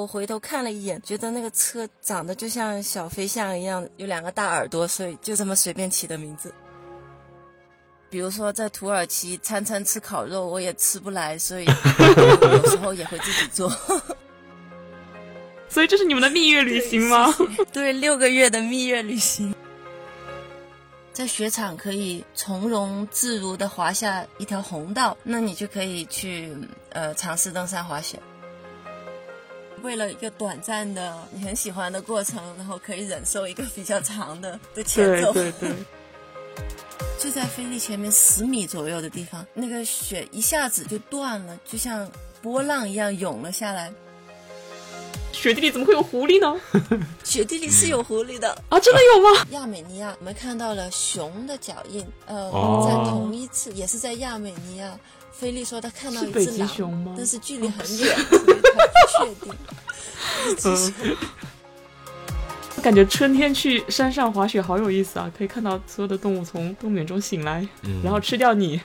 我回头看了一眼，觉得那个车长得就像小飞象一样，有两个大耳朵，所以就这么随便起的名字。比如说在土耳其，餐餐吃烤肉，我也吃不来，所以 有时候也会自己做。所以这是你们的蜜月旅行吗？对，六个月的蜜月旅行，在雪场可以从容自如的滑下一条红道，那你就可以去呃尝试登山滑雪。为了一个短暂的你很喜欢的过程，然后可以忍受一个比较长的的前奏。对对对。就在菲利前面十米左右的地方，那个雪一下子就断了，就像波浪一样涌了下来。雪地里怎么会有狐狸呢？雪地里是有狐狸的啊，真的有吗？亚美尼亚，我们看到了熊的脚印。呃，在同一次，也是在亚美尼亚。菲利说他看到一只狼，但是距离很远，所以他不确定。嗯，感觉春天去山上滑雪好有意思啊！可以看到所有的动物从冬眠中醒来，然后吃掉你。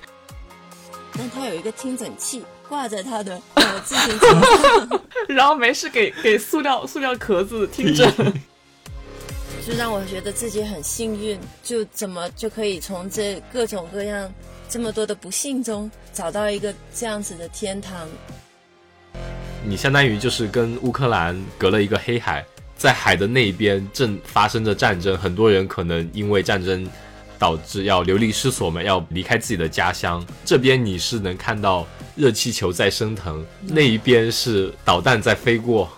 但他有一个听诊器挂在他的呃自行车上，然后没事给给塑料塑料壳子听诊，就让我觉得自己很幸运，就怎么就可以从这各种各样。这么多的不幸中找到一个这样子的天堂，你相当于就是跟乌克兰隔了一个黑海，在海的那一边正发生着战争，很多人可能因为战争导致要流离失所嘛，要离开自己的家乡。这边你是能看到热气球在升腾，那一边是导弹在飞过。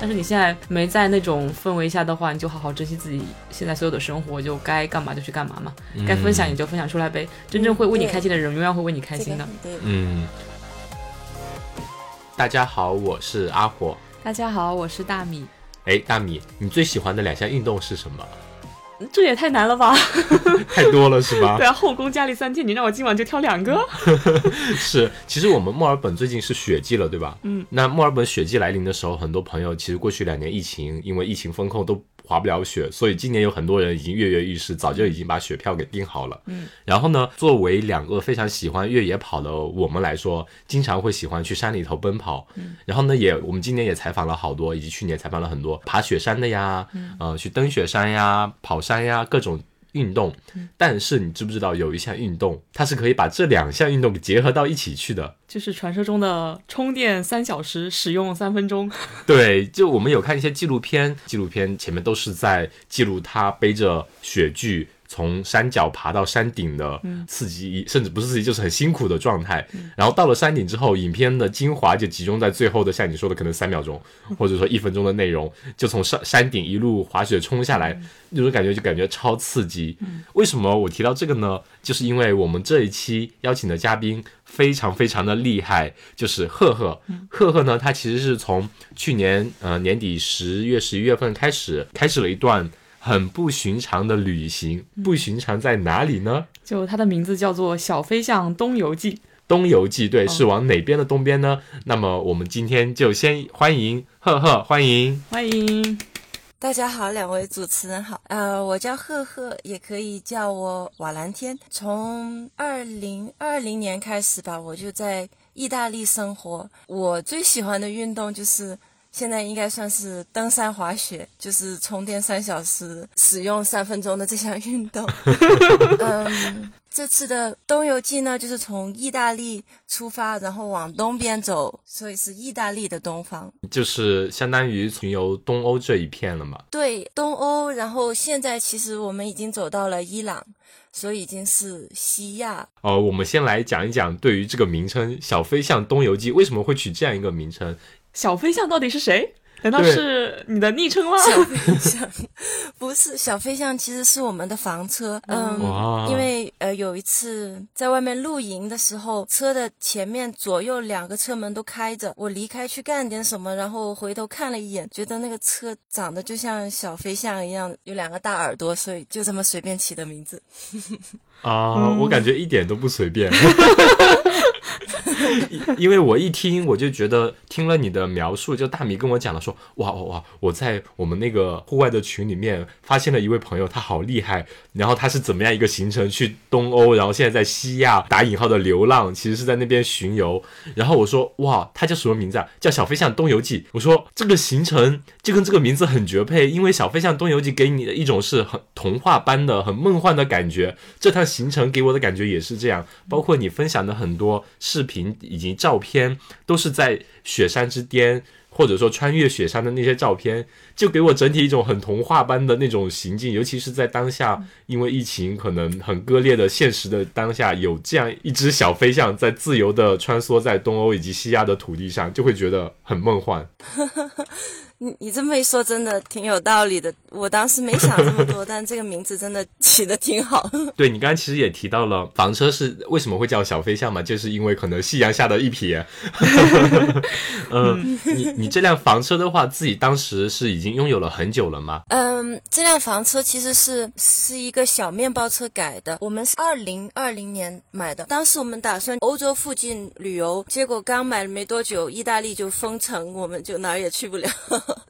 但是你现在没在那种氛围下的话，你就好好珍惜自己现在所有的生活，就该干嘛就去干嘛嘛，该分享你就分享出来呗。真正会为你开心的人，永远会为你开心的。嗯。大家好，我是阿火。大家好，我是大米。哎，大米，你最喜欢的两项运动是什么？这也太难了吧！太多了是吧？对啊，后宫佳丽三千，你让我今晚就挑两个。是，其实我们墨尔本最近是雪季了，对吧？嗯。那墨尔本雪季来临的时候，很多朋友其实过去两年疫情，因为疫情风控都。滑不了雪，所以今年有很多人已经跃跃欲试，早就已经把雪票给订好了。嗯，然后呢，作为两个非常喜欢越野跑的我们来说，经常会喜欢去山里头奔跑。嗯，然后呢，也我们今年也采访了好多，以及去年采访了很多爬雪山的呀，呃，去登雪山呀、跑山呀，各种。运动，但是你知不知道有一项运动，它是可以把这两项运动给结合到一起去的，就是传说中的充电三小时，使用三分钟。对，就我们有看一些纪录片，纪录片前面都是在记录他背着雪具。从山脚爬到山顶的刺激，甚至不是刺激，就是很辛苦的状态。然后到了山顶之后，影片的精华就集中在最后的，像你说的，可能三秒钟，或者说一分钟的内容，就从山山顶一路滑雪冲下来，那种感觉就感觉超刺激。为什么我提到这个呢？就是因为我们这一期邀请的嘉宾非常非常的厉害，就是赫赫。赫赫呢，他其实是从去年呃年底十月十一月份开始，开始了一段。很不寻常的旅行，不寻常在哪里呢？就它的名字叫做《小飞象东游记》。东游记，对，是往哪边的东边呢？那么我们今天就先欢迎赫赫，欢迎欢迎，大家好，两位主持人好，呃，我叫赫赫，也可以叫我瓦蓝天。从二零二零年开始吧，我就在意大利生活。我最喜欢的运动就是。现在应该算是登山滑雪，就是充电三小时，使用三分钟的这项运动。嗯，这次的东游记呢，就是从意大利出发，然后往东边走，所以是意大利的东方，就是相当于巡游东欧这一片了嘛。对，东欧，然后现在其实我们已经走到了伊朗，所以已经是西亚。呃，我们先来讲一讲对于这个名称“小飞象东游记”为什么会取这样一个名称。小飞象到底是谁？难道是你的昵称吗？小飞象 不是小飞象，其实是我们的房车。嗯，因为呃有一次在外面露营的时候，车的前面左右两个车门都开着，我离开去干点什么，然后回头看了一眼，觉得那个车长得就像小飞象一样，有两个大耳朵，所以就这么随便起的名字。啊，我感觉一点都不随便。因为我一听我就觉得听了你的描述，就大米跟我讲了说，哇哇哇，我在我们那个户外的群里面发现了一位朋友，他好厉害，然后他是怎么样一个行程去东欧，然后现在在西亚打引号的流浪，其实是在那边巡游。然后我说，哇，他叫什么名字啊？叫小飞象东游记。我说这个行程就跟这个名字很绝配，因为小飞象东游记给你的一种是很童话般的、很梦幻的感觉，这趟行程给我的感觉也是这样，包括你分享的很多视频以及照片，都是在雪山之巅，或者说穿越雪山的那些照片，就给我整体一种很童话般的那种行径。尤其是在当下，因为疫情可能很割裂的现实的当下，有这样一只小飞象在自由的穿梭在东欧以及西亚的土地上，就会觉得很梦幻。你你这么一说，真的挺有道理的。我当时没想这么多，但这个名字真的起的挺好。对你刚刚其实也提到了房车是为什么会叫小飞象嘛，就是因为可能夕阳下的一瞥。嗯，你你这辆房车的话，自己当时是已经经拥有了很久了吗？嗯，这辆房车其实是是一个小面包车改的，我们是二零二零年买的。当时我们打算欧洲附近旅游，结果刚买了没多久，意大利就封城，我们就哪儿也去不了。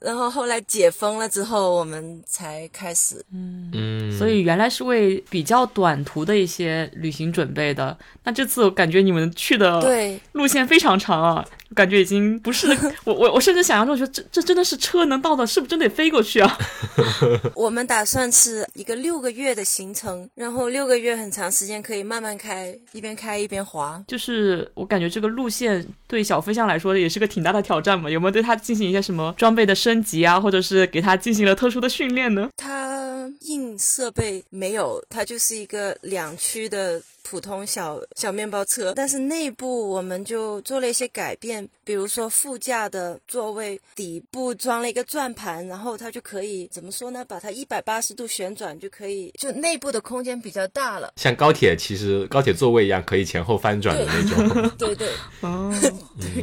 然后后来解封了之后，我们才开始。嗯嗯，所以原来是为比较短途的一些旅行准备的。那这次我感觉你们去的对路线非常长啊，感觉已经不是 我我我甚至想象中，觉得这这真的是车能到的，是不是真得飞过去啊？我们打算是一个六个月的行程，然后六个月很长时间可以慢慢开，一边开一边滑。就是我感觉这个路线对小飞象来说也是个挺大的挑战嘛。有没有对它进行一些什么装备的升升级啊，或者是给它进行了特殊的训练呢？它硬设备没有，它就是一个两驱的普通小小面包车，但是内部我们就做了一些改变，比如说副驾的座位底部装了一个转盘，然后它就可以怎么说呢？把它一百八十度旋转，就可以就内部的空间比较大了。像高铁，其实高铁座位一样，可以前后翻转的那种。对 对，哦，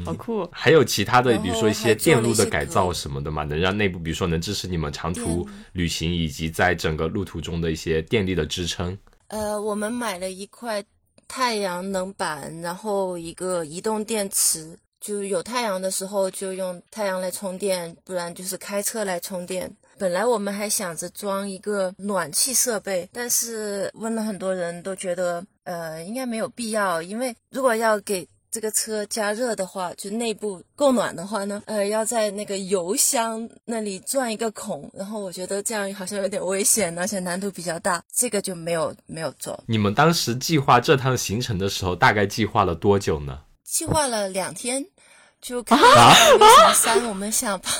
好酷！还有其他的，比如说一些电路的改造什么的嘛，能让内部，比如说能支持你们长途旅行以及在整个路途中的一些电力的支撑。呃，我们买了一块太阳能板，然后一个移动电池，就有太阳的时候就用太阳来充电，不然就是开车来充电。本来我们还想着装一个暖气设备，但是问了很多人都觉得，呃，应该没有必要，因为如果要给这个车加热的话，就内部供暖的话呢，呃，要在那个油箱那里钻一个孔，然后我觉得这样好像有点危险，而且难度比较大，这个就没有没有做。你们当时计划这趟行程的时候，大概计划了多久呢？计划了两天，就看到有什么山，我们想爬，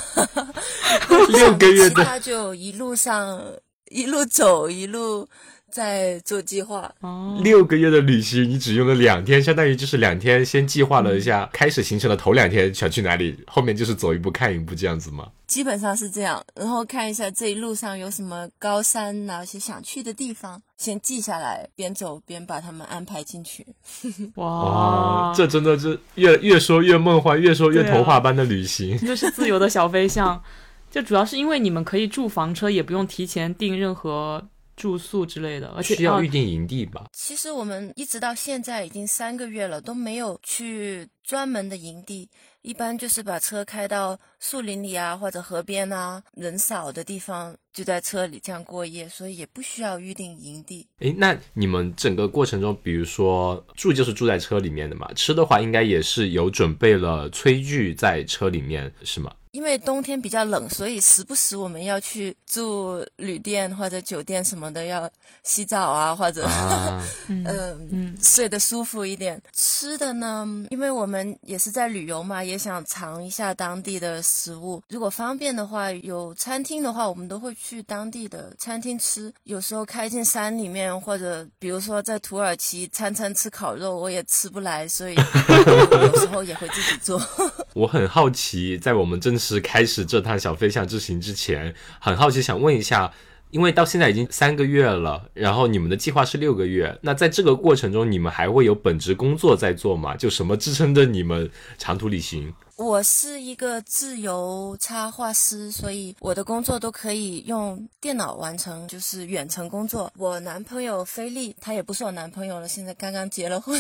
六个月的他就一路上一路走，一路在做计划。哦，六个月的旅行，你只用了两天，相当于就是两天先计划了一下，开始行程的头两天想去哪里，后面就是走一步看一步这样子吗？基本上是这样，然后看一下这一路上有什么高山哪些想去的地方，先记下来，边走边把它们安排进去。哇哇，，这真的是越越说越梦幻，越说越童话般的旅行。就是自由的小飞象。就主要是因为你们可以住房车，也不用提前订任何住宿之类的，而且啊需要预定营地吧？其实我们一直到现在已经三个月了，都没有去专门的营地，一般就是把车开到树林里啊，或者河边啊，人少的地方，就在车里这样过夜，所以也不需要预定营地。诶，那你们整个过程中，比如说住就是住在车里面的嘛，吃的话应该也是有准备了炊具在车里面，是吗？因为冬天比较冷，所以时不时我们要去住旅店或者酒店什么的，要洗澡啊，或者啊，嗯嗯睡得舒服一点。吃的呢，因为我们也是在旅游嘛，也也想尝一下当地的食物。如果方便的话，有餐厅的话，我们都会去当地的餐厅吃。有时候开进山里面，或者比如说在土耳其餐餐吃烤肉，我也吃不来，所以 有时候也会自己做。我很好奇，在我们正式开始这趟小飞象之行之前，很好奇想问一下，因为到现在已经三个月了，然后你们的计划是六个月，那在这个过程中，你们还会有本职工作在做吗？就什么支撑着你们长途旅行？我是一个自由插画师，所以我的工作都可以用电脑完成，就是远程工作。我男朋友菲利，他也不是我男朋友了，现在刚刚结了婚。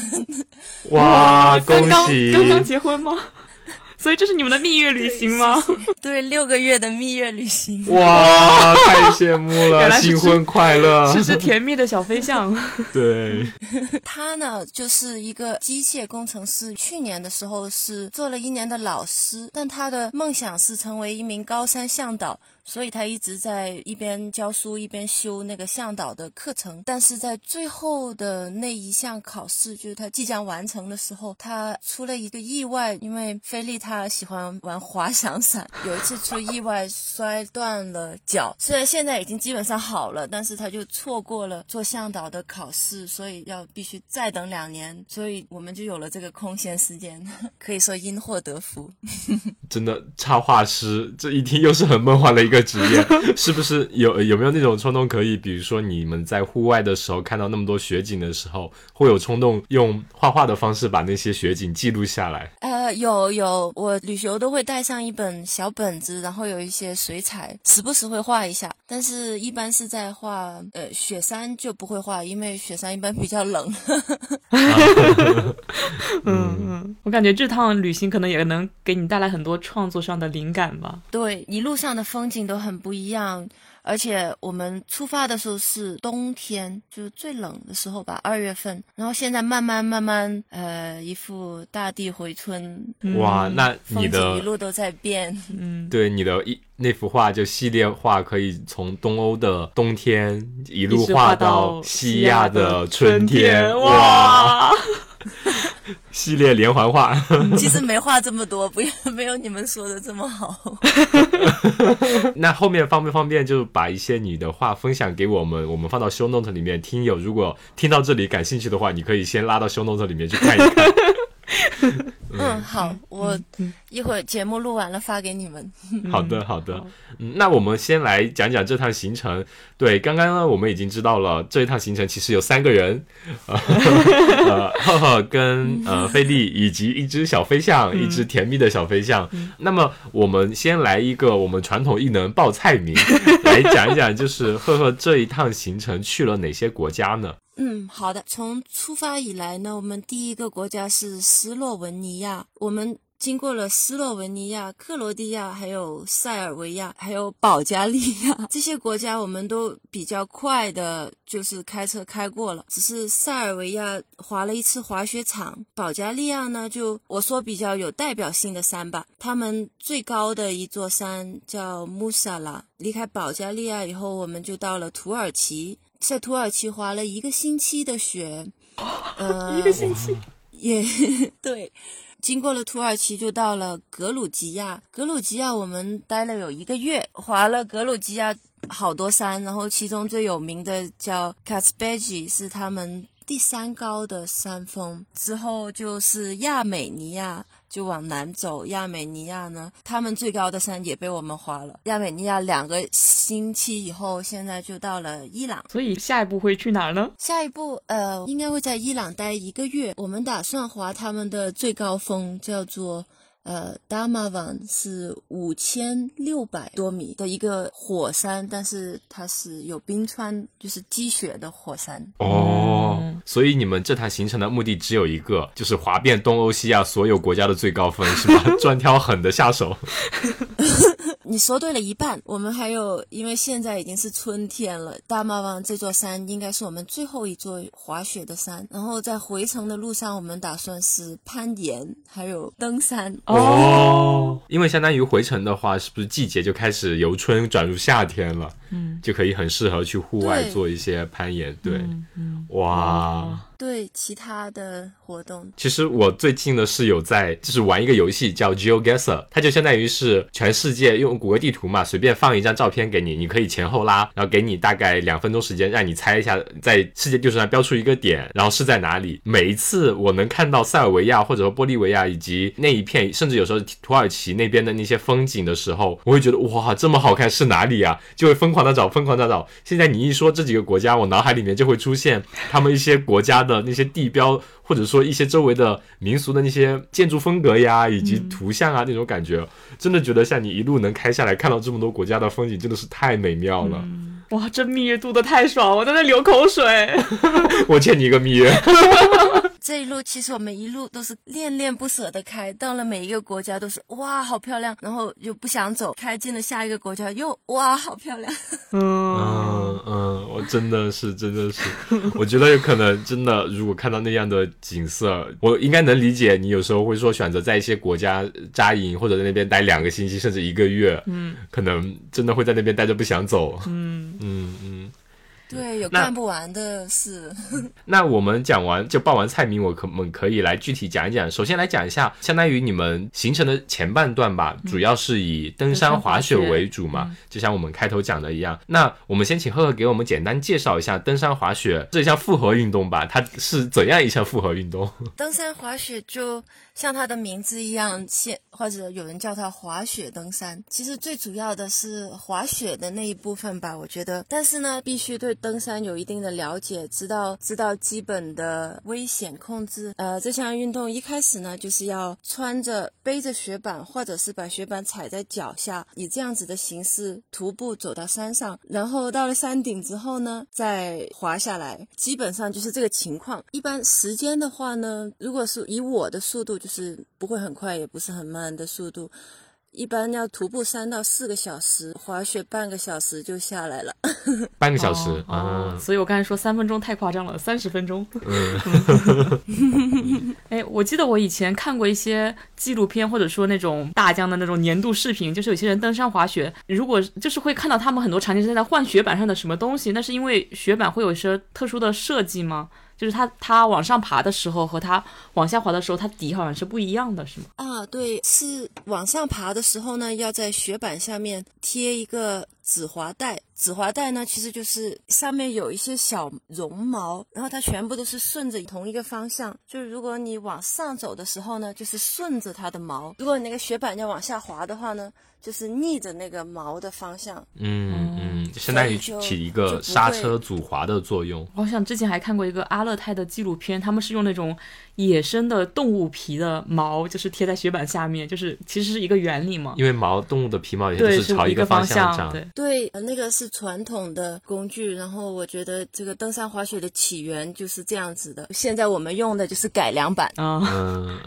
哇，恭刚刚喜！刚刚结婚吗？所以这是你们的蜜月旅行吗？对，六个月的蜜月旅行。哇，太羡慕了，新婚快乐！是只甜蜜的小飞象。对，他呢，就是一个机械工程师。去年的时候是做了一年的老师，但他的梦想是成为一名高山向导。所以他一直在一边教书一边修那个向导的课程，但是在最后的那一项考试，就是他即将完成的时候，他出了一个意外。因为菲利他喜欢玩滑翔伞，有一次出意外摔断了脚，虽然现在已经基本上好了，但是他就错过了做向导的考试，所以要必须再等两年。所以我们就有了这个空闲时间，可以说因祸得福。真的插画师，这一听又是很梦幻的一个职业，是不是有有没有那种冲动可以，比如说你们在户外的时候看到那么多雪景的时候，会有冲动用画画的方式把那些雪景记录下来？呃，有有，我旅游都会带上一本小本子，然后有一些水彩，时不时会画一下，但是一般是在画呃雪山就不会画，因为雪山一般比较冷。嗯嗯，我感觉这趟旅行可能也能给你带来很多创作上的灵感吧。对，一路上的风景都很不一样，而且我们出发的时候是冬天，就是最冷的时候吧，二月份。然后现在慢慢慢慢，呃，一副大地回春，哇，那风景你的一路都在变。嗯，对你的一那幅画就系列画，可以从东欧的冬天一路画画到西亚的春春天，哇！哇！系列连环画。其实没画这么多，不要 没有你们说的这么好。那后面方不方便就把一些你的话分享给我们，我们放到 show note 里面。听友如果听到这里感兴趣的话，你可以先拉到 show note 里面去看一看。嗯，好，我一会儿节目录完了发给你们。好的，好的。嗯，那我们先来讲讲这趟行程。对，刚刚呢，我们已经知道了这一趟行程其实有三个人，呃，呃赫赫跟呃菲利以及一只小飞象，一只甜蜜的小飞象。那么我们先来一个我们传统艺能报菜名，来讲一讲，就是赫赫这一趟行程去了哪些国家呢？嗯，好的。从出发以来呢，我们第一个国家是斯洛文尼亚，我们经过了斯洛文尼亚、克罗地亚，还有塞尔维亚，还有保加利亚这些国家，我们都比较快的，就是开车开过了。只是塞尔维亚滑了一次滑雪场，保加利亚呢，就我说比较有代表性的山吧，他们最高的一座山叫穆萨拉。离开保加利亚以后，我们就到了土耳其。在土耳其滑了一个星期的雪，呃，一个星期，也对。经过了土耳其，就到了格鲁吉亚。格鲁吉亚我们待了有一个月，滑了格鲁吉亚好多山，然后其中最有名的叫 Kaspeji，是他们第三高的山峰。之后就是亚美尼亚。就往南走，亚美尼亚呢，他们最高的山也被我们滑了。亚美尼亚两个星期以后，现在就到了伊朗。所以下一步会去哪儿呢？下一步，呃，应该会在伊朗待一个月。我们打算滑他们的最高峰，叫做。呃，Damavan 是五千六百多米的一个火山，但是它是有冰川，就是积雪的火山。哦，所以你们这趟行程的目的只有一个，就是滑遍东欧、西亚所有国家的最高峰，是吧？专挑狠的下手。你说对了一半，我们还有，因为现在已经是春天了，大马王这座山应该是我们最后一座滑雪的山。然后在回程的路上，我们打算是攀岩，还有登山。哦，因为相当于回程的话，是不是季节就开始由春转入夏天了？嗯，就可以很适合去户外做一些攀岩。对，嗯，哇，对其他的活动。其实我最近的是有在，就是玩一个游戏叫 GeoGuessr，它就相当于是全世界用谷歌地图嘛，随便放一张照片给你，你可以前后拉，然后给你大概两分钟时间，让你猜一下在世界地图上标出一个点，然后是在哪里。每一次我能看到塞尔维亚或者说玻利维亚以及那一片，甚至有时候土耳其那边的那些风景的时候，我会觉得哇，这么好看是哪里啊？就会疯狂的找，疯狂的找。现在你一说这几个国家，我脑海里面就会出现他们一些国家的那些地标，或者说一些周围的民俗的那些建筑风格呀，以及图像啊那种感觉，真的觉得像你一路能开下来，看到这么多国家的风景，真的是太美妙了。哇，这蜜月度的太爽，我在那流口水。我欠你一个蜜月。这一路其实我们一路都是恋恋不舍的开，到了每一个国家都是哇好漂亮，然后又不想走，开进了下一个国家又哇好漂亮。嗯嗯，我真的是真的是，我觉得有可能真的，如果看到那样的景色，我应该能理解你有时候会说选择在一些国家扎营，或者在那边待两个星期甚至一个月，嗯，可能真的会在那边待着不想走。嗯嗯嗯。对，有干不完的事。那我们讲完就报完菜名，我可我们可以来具体讲一讲。首先来讲一下，相当于你们行程的前半段吧，主要是以登山滑雪为主嘛，就像我们开头讲的一样。那我们先请赫赫给我们简单介绍一下登山滑雪这项复合运动吧，它是怎样一项复合运动？登山滑雪就。像它的名字一样，现或者有人叫它滑雪登山，其实最主要的是滑雪的那一部分吧，我觉得。但是呢，必须对登山有一定的了解，知道知道基本的危险控制。呃，这项运动一开始呢，就是要穿着背着雪板，或者是把雪板踩在脚下，以这样子的形式徒步走到山上，然后到了山顶之后呢，再滑下来。基本上就是这个情况。一般时间的话呢，如果是以我的速度。就不会很快，也不是很慢的速度。一般要徒步三到四个小时，滑雪半个小时就下来了。半个小时啊！所以我刚才说三分钟太夸张了，三十分钟。哎，我记得我以前看过一些纪录片，或者说那种大疆的那种年度视频，就是有些人登山滑雪，如果就是会看到他们很多场景是在换雪板上的什么东西，那是因为雪板会有一些特殊的设计吗？就是它，它往上爬的时候和它往下滑的时候，它底好像是不一样的，是吗？啊，对，是往上爬的时候呢，要在雪板下面贴一个止滑带。止滑带呢，其实就是上面有一些小绒毛，然后它全部都是顺着同一个方向。就是如果你往上走的时候呢，就是顺着它的毛；如果你那个雪板要往下滑的话呢，就是逆着那个毛的方向。嗯嗯，相当于起一个刹车阻滑的作用。我想之前还看过一个阿勒泰的纪录片，他们是用那种。野生的动物皮的毛就是贴在雪板下面，就是其实是一个原理嘛。因为毛动物的皮毛也是朝一个方向长。对，那个是传统的工具。然后我觉得这个登山滑雪的起源就是这样子的。现在我们用的就是改良版啊，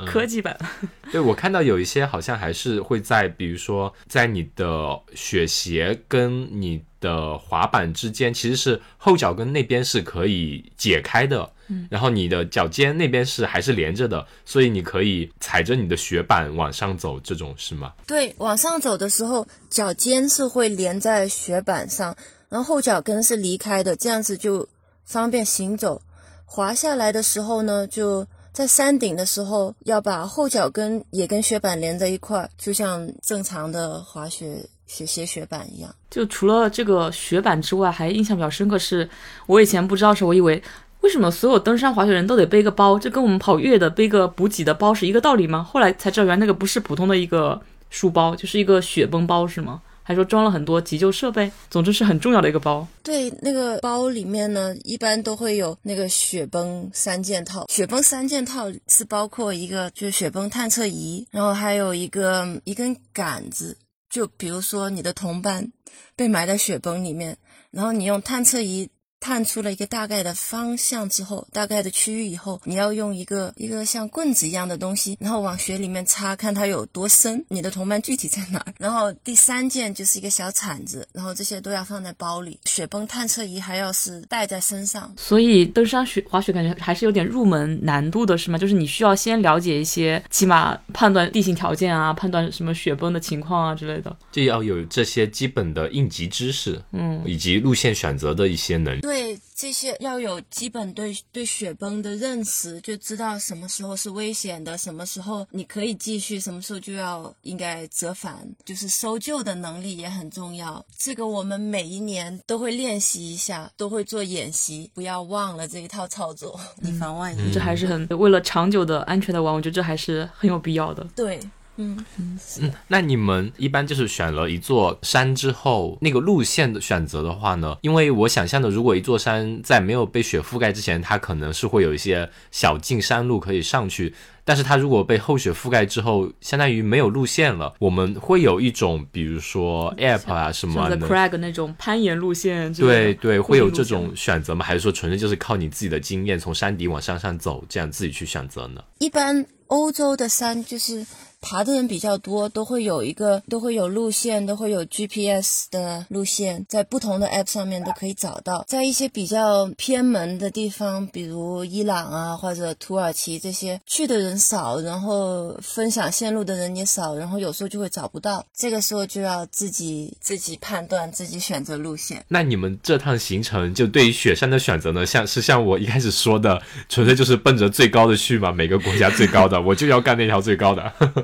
科技版。对，我看到有一些好像还是会在，比如说在你的雪鞋跟你的滑板之间，其实是后脚跟那边是可以解开的。嗯然后你的脚尖那边是还是连着的，所以你可以踩着你的雪板往上走，这种是吗？对，往上走的时候，脚尖是会连在雪板上，然后后脚跟是离开的，这样子就方便行走。滑下来的时候呢，就在山顶的时候要把后脚跟也跟雪板连在一块，就像正常的滑雪雪鞋雪板一样。就除了这个雪板之外，还印象比较深刻是，我以前不知道时，我以为。为什么所有登山滑雪人都得背个包？这跟我们跑越野的背个补给的包是一个道理吗？后来才知道，原来那个不是普通的一个书包，就是一个雪崩包，是吗？还说装了很多急救设备，总之是很重要的一个包。对，那个包里面呢，一般都会有那个雪崩三件套。雪崩三件套是包括一个就是雪崩探测仪，然后还有一个一根杆子，就比如说你的同伴被埋在雪崩里面，然后你用探测仪。探出了一个大概的方向之后，大概的区域以后，你要用一个一个像棍子一样的东西，然后往雪里面插，看它有多深，你的同伴具体在哪儿。然后第三件就是一个小铲子，然后这些都要放在包里。雪崩探测仪还要是带在身上。所以登山雪滑雪感觉还是有点入门难度的，是吗？就是你需要先了解一些，起码判断地形条件啊，判断什么雪崩的情况啊之类的。就要有这些基本的应急知识，嗯，以及路线选择的一些能力。对。为这些要有基本对对雪崩的认识，就知道什么时候是危险的，什么时候你可以继续，什么时候就要应该折返，就是搜救的能力也很重要。这个我们每一年都会练习一下，都会做演习，不要忘了这一套操作，以防万一。这还是很为了长久的安全的玩，我觉得这还是很有必要的。对。嗯嗯，那你们一般就是选了一座山之后，那个路线的选择的话呢？因为我想象的，如果一座山在没有被雪覆盖之前，它可能是会有一些小径山路可以上去，但是它如果被厚雪覆盖之后，相当于没有路线了。我们会有一种，比如说 app 啊什么的，crag 那种攀岩路线，对对，会有这种选择吗？还是说纯粹就是靠你自己的经验，从山底往山上走，这样自己去选择呢？一般欧洲的山就是。爬的人比较多，都会有一个，都会有路线，都会有 GPS 的路线，在不同的 App 上面都可以找到。在一些比较偏门的地方，比如伊朗啊或者土耳其这些，去的人少，然后分享线路的人也少，然后有时候就会找不到。这个时候就要自己自己判断，自己选择路线。那你们这趟行程就对于雪山的选择呢？像是像我一开始说的，纯粹就是奔着最高的去嘛？每个国家最高的，我就要干那条最高的。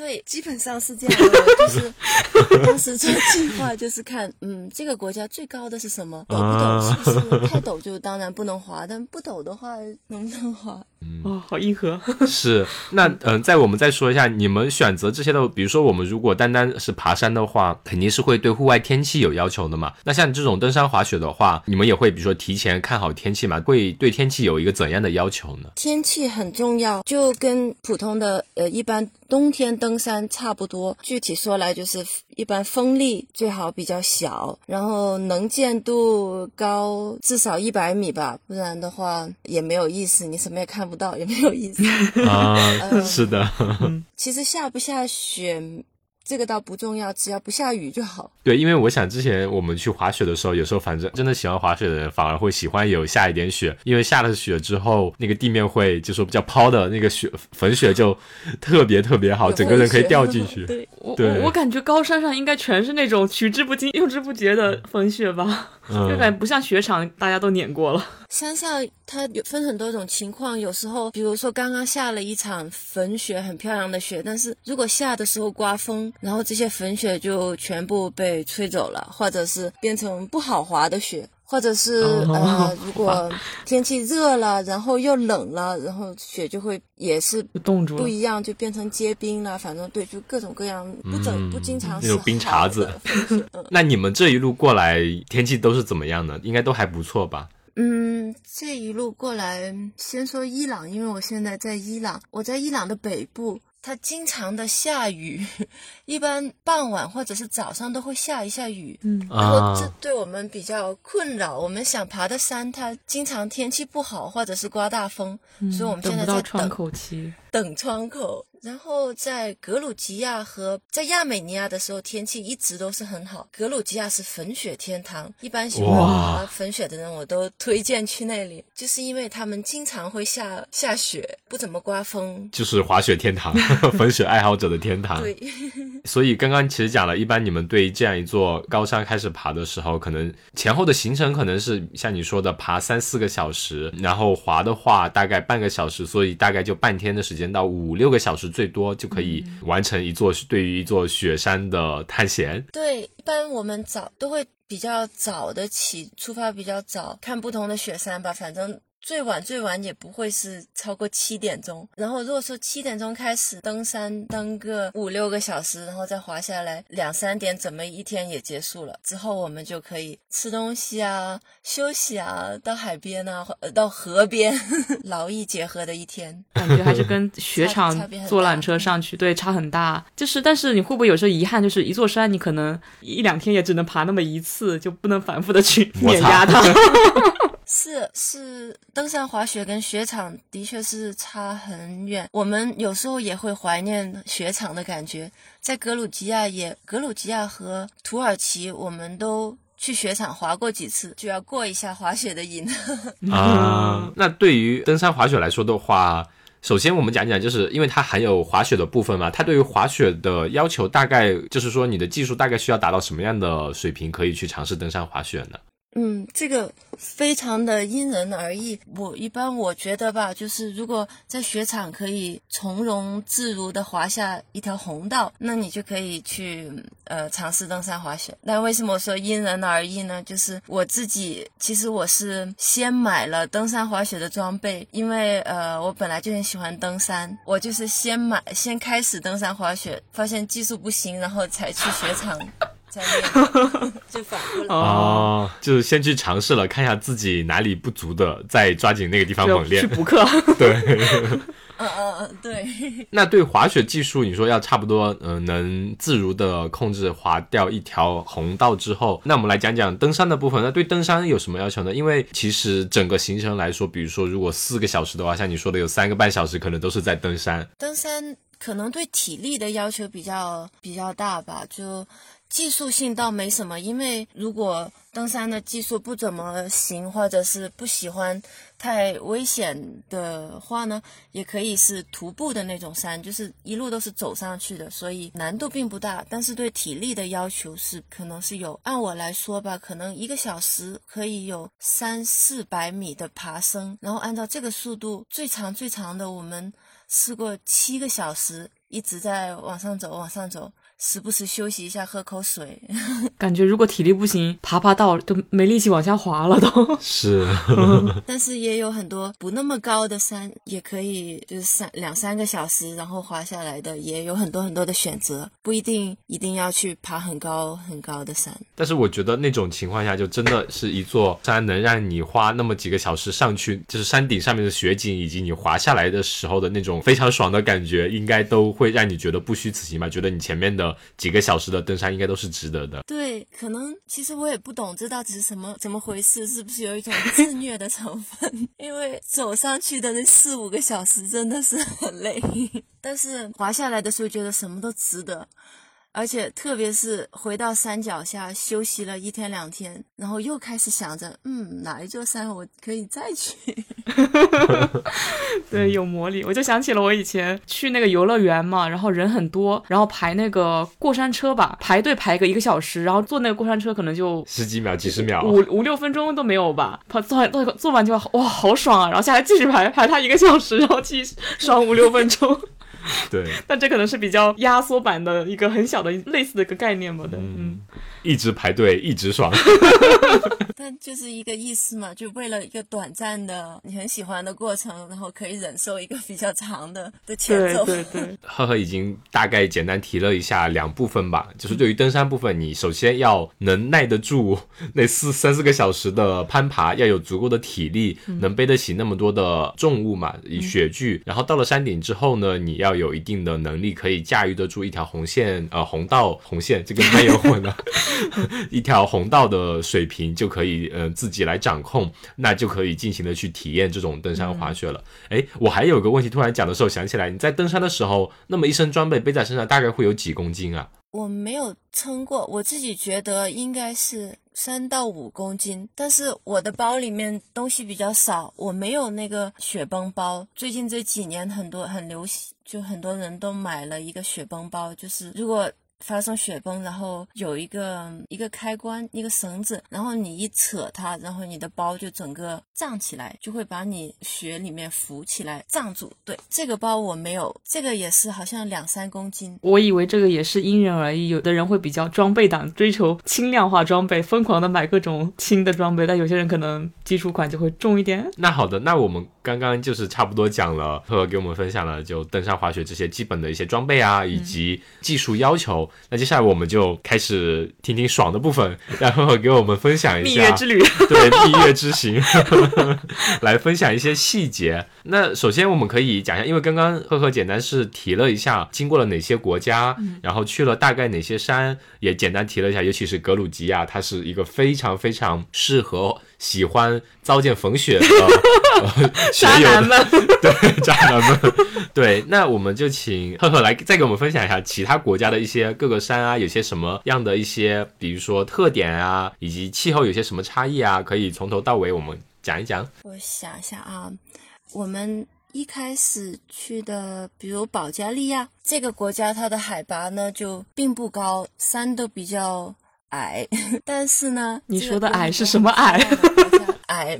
对，基本上是这样的，就是当时做计划就是看，嗯，这个国家最高的是什么？陡不陡？是不是太陡就当然不能滑，但不陡的话能不能滑？哦，好硬核。是，那嗯，在我们再说一下，你们选择这些的，比如说我们如果单单是爬山的话，肯定是会对户外天气有要求的嘛。那像这种登山滑雪的话，你们也会比如说提前看好天气嘛？会对天气有一个怎样的要求呢？天气很重要，就跟普通的呃一般冬天登山差不多。具体说来，就是一般风力最好比较小，然后能见度高至少一百米吧，不然的话也没有意思，你什么也看。不到也没有意思啊，是的。其实下不下雪。这个倒不重要，只要不下雨就好。对，因为我想之前我们去滑雪的时候，有时候反正真的喜欢滑雪的人，反而会喜欢有下一点雪，因为下了雪之后，那个地面会就说比较抛的那个雪粉雪就特别特别好，整个人可以掉进去。对，我我感觉高山上应该全是那种取之不尽、用之不竭的粉雪吧，就感觉不像雪场，大家都碾过了。山上它有分很多种情况，有时候比如说刚刚下了一场粉雪，很漂亮的雪，但是如果下的时候刮风。然后这些粉雪就全部被吹走了，或者是变成不好滑的雪，或者是呃，如果天气热了，然后又冷了，然后雪就会也是冻住，不一样，就变成结冰了。反正对，就各种各样，不整不经常那种冰碴子。那你们这一路过来天气都是怎么样的？应该都还不错吧？嗯，这一路过来，先说伊朗，因为我现在在伊朗，我在伊朗的北部。它经常的下雨，一般傍晚或者是早上都会下一下雨，嗯，然后这对我们比较困扰。我们想爬的山，它经常天气不好，或者是刮大风，所以我们现在在等窗口期等窗口。然后在格鲁吉亚和在亚美尼亚的时候，天气一直都是很好。格鲁吉亚是粉雪天堂，一般喜欢滑粉雪的人，我都推荐去那里，就是因为他们经常会下下雪，不怎么刮风，就是滑雪天堂，粉雪爱好者的天堂。对，所以刚刚其实讲了一般你们对这样一座高山开始爬的时候，可能前后的行程可能是像你说的爬三四个小时，然后滑的话大概半个小时，所以大概就半天的时间到五六个小时。最多就可以完成一座对于一座雪山的探险。对，一般我们早都会比较早的起出发，比较早看不同的雪山吧，反正。最晚最晚也不会是超过七点钟，然后如果说七点钟开始登山，登个五六个小时，然后再滑下来两三点，怎么一天也结束了。之后我们就可以吃东西啊，休息啊，到海边啊，到河边，劳逸结合的一天。感觉还是跟雪场坐缆车上去，对，差很大。就是，但是你会不会有时候遗憾，就是一座山你可能一两天也只能爬那么一次，就不能反复的去 碾压它。是是，登山滑雪跟雪场的确是差很远。我们有时候也会怀念雪场的感觉。在格鲁吉亚也，格鲁吉亚和土耳其，我们都去雪场滑过几次，就要过一下滑雪的瘾。啊，那对于登山滑雪来说的话，首先我们讲讲，就是因为它含有滑雪的部分嘛，它对于滑雪的要求大概就是说，你的技术大概需要达到什么样的水平，可以去尝试登山滑雪呢？嗯，这个非常的因人而异。我一般我觉得吧，就是如果在雪场可以从容自如的滑下一条红道，那你就可以去呃尝试登山滑雪。那为什么说因人而异呢？就是我自己其实我是先买了登山滑雪的装备，因为呃我本来就很喜欢登山，我就是先买先开始登山滑雪，发现技术不行，然后才去雪场。就反过来哦，就是先去尝试了，看一下自己哪里不足的，再抓紧那个地方猛练。去补课。对，嗯嗯嗯，对。那对滑雪技术，你说要差不多，嗯，能自如的控制滑掉一条红道之后，那我们来讲讲登山的部分。那对登山有什么要求呢？因为其实整个行程来说，比如说如果四个小时的话，像你说的有三个半小时，可能都是在登山。登山可能对体力的要求比较比较大吧，就。技术性倒没什么，因为如果登山的技术不怎么行，或者是不喜欢太危险的话呢，也可以是徒步的那种山，就是一路都是走上去的，所以难度并不大。但是对体力的要求是可能是有。按我来说吧，可能一个小时可以有三四百米的爬升，然后按照这个速度，最长最长的我们试过七个小时，一直在往上走，往上走。时不时休息一下，喝口水。感觉如果体力不行，爬爬道都没力气往下滑了，都 是。但是也有很多不那么高的山，也可以就是三两三个小时然后滑下来的，也有很多很多的选择，不一定一定要去爬很高很高的山。但是我觉得那种情况下，就真的是一座山能让你花那么几个小时上去，就是山顶上面的雪景，以及你滑下来的时候的那种非常爽的感觉，应该都会让你觉得不虚此行吧？觉得你前面的。几个小时的登山应该都是值得的。对，可能其实我也不懂这到底是什么怎么回事，是不是有一种自虐的成分？因为走上去的那四五个小时真的是很累，但是滑下来的时候觉得什么都值得。而且特别是回到山脚下休息了一天两天，然后又开始想着，嗯，哪一座山我可以再去？对，有魔力。我就想起了我以前去那个游乐园嘛，然后人很多，然后排那个过山车吧，排队排个一个小时，然后坐那个过山车可能就十几秒、几十秒，五五六分钟都没有吧。他坐完坐坐完就哇，好爽啊！然后下来继续排排它一个小时，然后继续爽五六分钟。对，但这可能是比较压缩版的一个很小的类似的一个概念吧。对，嗯，一直排队，一直爽。但就是一个意思嘛，就为了一个短暂的你很喜欢的过程，然后可以忍受一个比较长的的前奏。对对对。赫赫已经大概简单提了一下两部分吧，就是对于登山部分，你首先要能耐得住那四三四个小时的攀爬，要有足够的体力，能背得起那么多的重物嘛，以雪具。然后到了山顶之后呢，你要有一定的能力，可以驾驭得住一条红线，呃，红道红线，这个没有混的 一条红道的水平就可以。呃，自己来掌控，那就可以尽情的去体验这种登山滑雪了。哎，我还有个问题，突然讲的时候想起来，你在登山的时候，那么一身装备背在身上，大概会有几公斤啊？我没有称过，我自己觉得应该是三到五公斤，但是我的包里面东西比较少，我没有那个雪崩包。最近这几年很多很流行，就很多人都买了一个雪崩包，就是如果。发生雪崩，然后有一个一个开关，一个绳子，然后你一扯它，然后你的包就整个胀起来，就会把你雪里面浮起来，胀住。对，这个包我没有，这个也是好像两三公斤。我以为这个也是因人而异，有的人会比较装备党，追求轻量化装备，疯狂的买各种轻的装备，但有些人可能基础款就会重一点。那好的，那我们刚刚就是差不多讲了，和给我们分享了就登山滑雪这些基本的一些装备啊，以及技术要求。那接下来我们就开始听听爽的部分，然后给我们分享一下蜜月之旅，对蜜月之行，来分享一些细节。那首先我们可以讲一下，因为刚刚赫赫简单是提了一下经过了哪些国家，然后去了大概哪些山，也简单提了一下，尤其是格鲁吉亚，它是一个非常非常适合。喜欢糟践逢雪的 渣男们，对渣男们，对，那我们就请赫赫来再给我们分享一下其他国家的一些各个山啊，有些什么样的一些，比如说特点啊，以及气候有些什么差异啊，可以从头到尾我们讲一讲。我想一下啊，我们一开始去的，比如保加利亚这个国家，它的海拔呢就并不高，山都比较。矮，但是呢，你说的矮是什么矮？矮，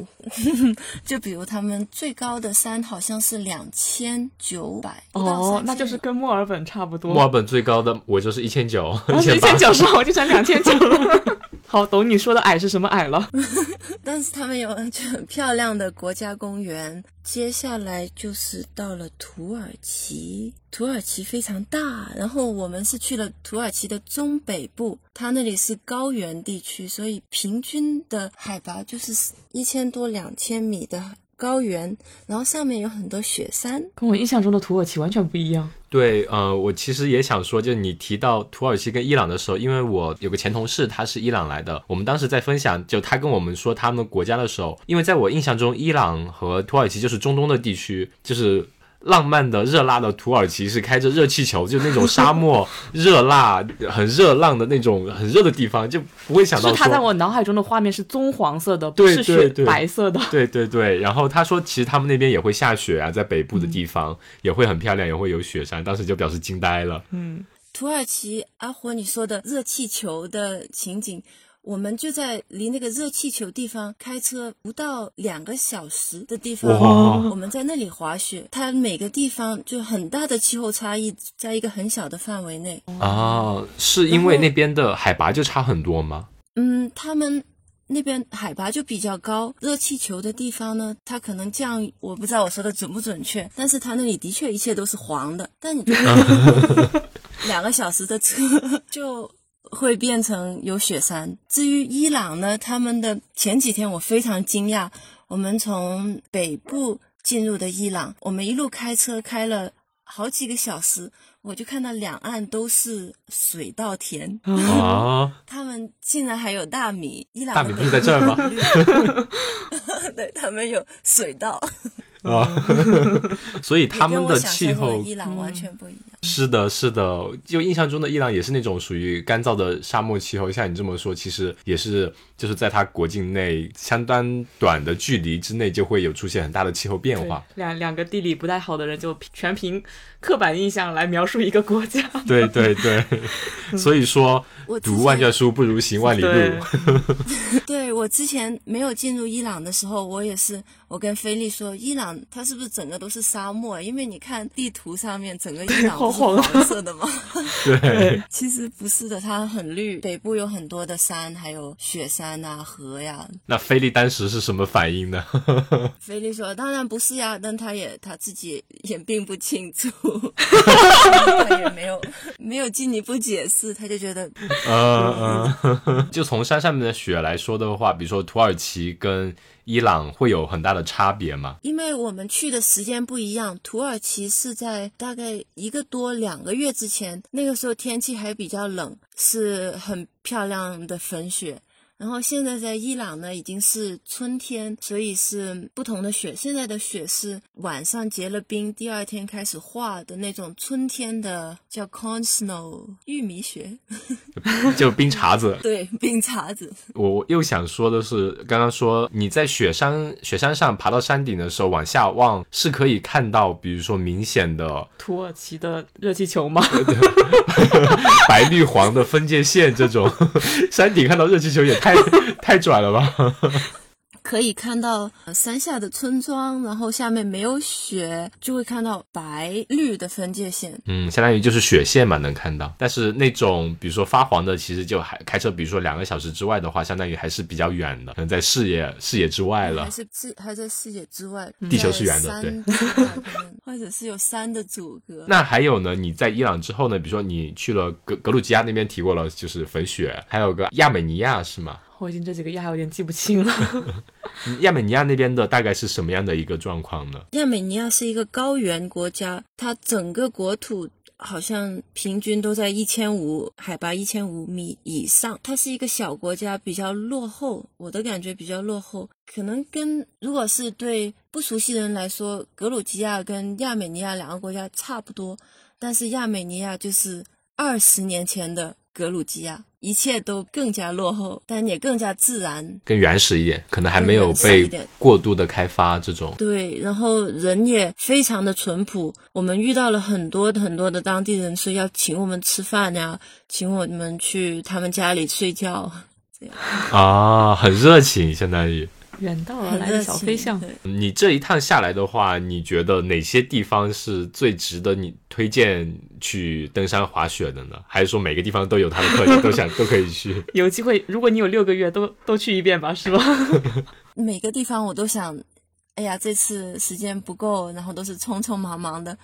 就比如他们最高的山好像是两千九百哦，那就是跟墨尔本差不多。墨尔本最高的我就是一千九，一千九是我就成两千九了。好，懂你说的矮是什么矮了。但是他们有很漂亮的国家公园。接下来就是到了土耳其，土耳其非常大。然后我们是去了土耳其的中北部，它那里是高原地区，所以平均的海拔就是一千多、两千米的高原，然后上面有很多雪山，跟我印象中的土耳其完全不一样。对，呃，我其实也想说，就你提到土耳其跟伊朗的时候，因为我有个前同事，他是伊朗来的，我们当时在分享，就他跟我们说他们国家的时候，因为在我印象中，伊朗和土耳其就是中东的地区，就是。浪漫的热辣的土耳其是开着热气球，就那种沙漠 热辣、很热浪的那种很热的地方，就不会想到。是他在我脑海中的画面是棕黄色的，不是雪白色的。对对对，然后他说，其实他们那边也会下雪啊，在北部的地方也会很漂亮，也会有雪山。当时就表示惊呆了。嗯，土耳其阿火你说的热气球的情景。我们就在离那个热气球地方开车不到两个小时的地方，我们在那里滑雪。它每个地方就很大的气候差异，在一个很小的范围内。啊，是因为那边的海拔就差很多吗？嗯，他们那边海拔就比较高，热气球的地方呢，它可能降，我不知道我说的准不准确，但是它那里的确一切都是黄的。但你 两个小时的车 就。会变成有雪山。至于伊朗呢，他们的前几天我非常惊讶，我们从北部进入的伊朗，我们一路开车开了好几个小时，我就看到两岸都是水稻田 啊，他们竟然还有大米。伊朗大米不是在这儿吗？对他们有水稻。啊，所以他们的气候，伊朗完全不一样。是的，是的，就印象中的伊朗也是那种属于干燥的沙漠气候。像你这么说，其实也是，就是在它国境内相当短的距离之内，就会有出现很大的气候变化。两两个地理不太好的人，就全凭刻板印象来描述一个国家。对对对，所以说读万卷书不如行万里路。对 我之前没有进入伊朗的时候，我也是，我跟菲利说，伊朗。它是不是整个都是沙漠？因为你看地图上面，整个伊朗是黄色的吗？对，其实不是的，它很绿。北部有很多的山，还有雪山啊、河呀。那菲利当时是什么反应呢？菲利说：“当然不是呀，但他也他自己也并不清楚，他也没有没有进一步解释，他就觉得……嗯嗯，就从山上面的雪来说的话，比如说土耳其跟。”伊朗会有很大的差别吗？因为我们去的时间不一样，土耳其是在大概一个多两个月之前，那个时候天气还比较冷，是很漂亮的粉雪。然后现在在伊朗呢，已经是春天，所以是不同的雪。现在的雪是晚上结了冰，第二天开始化的那种春天的，叫 corn snow 玉米雪，就冰碴子。对，冰碴子。我又想说的是，刚刚说你在雪山雪山上爬到山顶的时候，往下望是可以看到，比如说明显的土耳其的热气球吗？白绿黄的分界线，这种山顶看到热气球也太。太 太拽了吧！可以看到山下的村庄，然后下面没有雪，就会看到白绿的分界线。嗯，相当于就是雪线嘛，能看到。但是那种比如说发黄的，其实就还开车，比如说两个小时之外的话，相当于还是比较远的，可能在视野视野之外了。还是视还在视野之外，地球是圆的，对。或者是有山的阻隔。那还有呢？你在伊朗之后呢？比如说你去了格格鲁吉亚那边提过了，就是粉雪，还有个亚美尼亚是吗？我已经这几个亚有点记不清了。亚美尼亚那边的大概是什么样的一个状况呢？亚美尼亚是一个高原国家，它整个国土好像平均都在一千五海拔一千五米以上。它是一个小国家，比较落后。我的感觉比较落后，可能跟如果是对不熟悉的人来说，格鲁吉亚跟亚美尼亚两个国家差不多，但是亚美尼亚就是二十年前的格鲁吉亚。一切都更加落后，但也更加自然。更原始一点，可能还没有被过度的开发这种。对，然后人也非常的淳朴。我们遇到了很多很多的当地人说要请我们吃饭呀，请我们去他们家里睡觉，这样 啊，很热情，相当于。远道而来的。小飞象，你这一趟下来的话，你觉得哪些地方是最值得你推荐去登山滑雪的呢？还是说每个地方都有它的特点，都想都可以去？有机会，如果你有六个月，都都去一遍吧，是吧？每个地方我都想，哎呀，这次时间不够，然后都是匆匆忙忙的，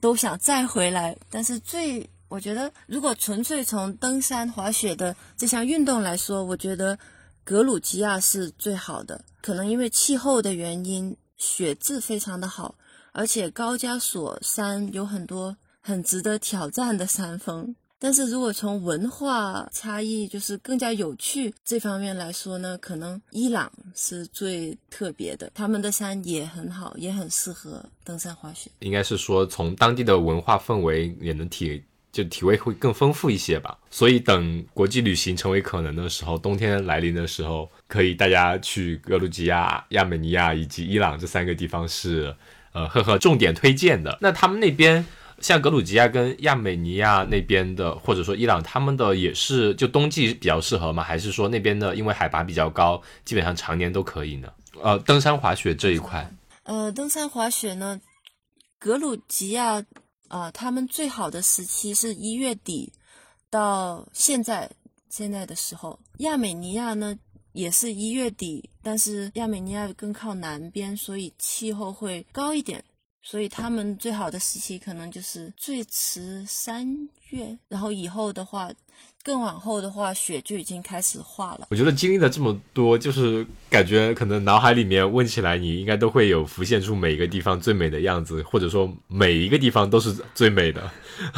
都想再回来。但是最，我觉得如果纯粹从登山滑雪的这项运动来说，我觉得格鲁吉亚是最好的。可能因为气候的原因，雪质非常的好，而且高加索山有很多很值得挑战的山峰。但是如果从文化差异，就是更加有趣这方面来说呢，可能伊朗是最特别的，他们的山也很好，也很适合登山滑雪。应该是说从当地的文化氛围也能体就体味会更丰富一些吧。所以等国际旅行成为可能的时候，冬天来临的时候，可以大家去格鲁吉亚、亚美尼亚以及伊朗这三个地方是呃呵呵重点推荐的。那他们那边。像格鲁吉亚跟亚美尼亚那边的，或者说伊朗，他们的也是就冬季比较适合吗？还是说那边的因为海拔比较高，基本上常年都可以呢？呃，登山滑雪这一块，呃，登山滑雪呢，格鲁吉亚啊、呃他们最好的时期是一月底到现在现在的时候。亚美尼亚呢也是一月底，但是亚美尼亚更靠南边，所以气候会高一点。所以他们最好的时期可能就是最迟三月，然后以后的话，更往后的话，雪就已经开始化了。我觉得经历了这么多，就是感觉可能脑海里面问起来，你应该都会有浮现出每一个地方最美的样子，或者说每一个地方都是最美的。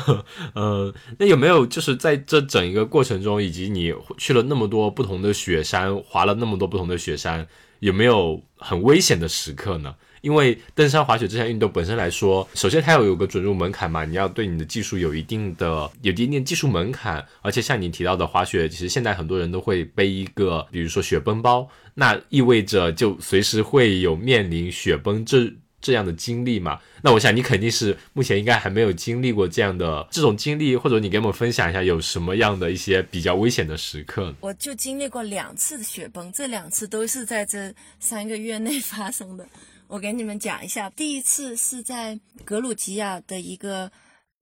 呃，那有没有就是在这整一个过程中，以及你去了那么多不同的雪山，滑了那么多不同的雪山，有没有很危险的时刻呢？因为登山滑雪这项运动本身来说，首先它要有个准入门槛嘛，你要对你的技术有一定的有一定的技术门槛，而且像你提到的滑雪，其实现在很多人都会背一个，比如说雪崩包，那意味着就随时会有面临雪崩这这样的经历嘛。那我想你肯定是目前应该还没有经历过这样的这种经历，或者你给我们分享一下有什么样的一些比较危险的时刻？我就经历过两次雪崩，这两次都是在这三个月内发生的。我给你们讲一下，第一次是在格鲁吉亚的一个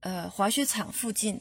呃滑雪场附近，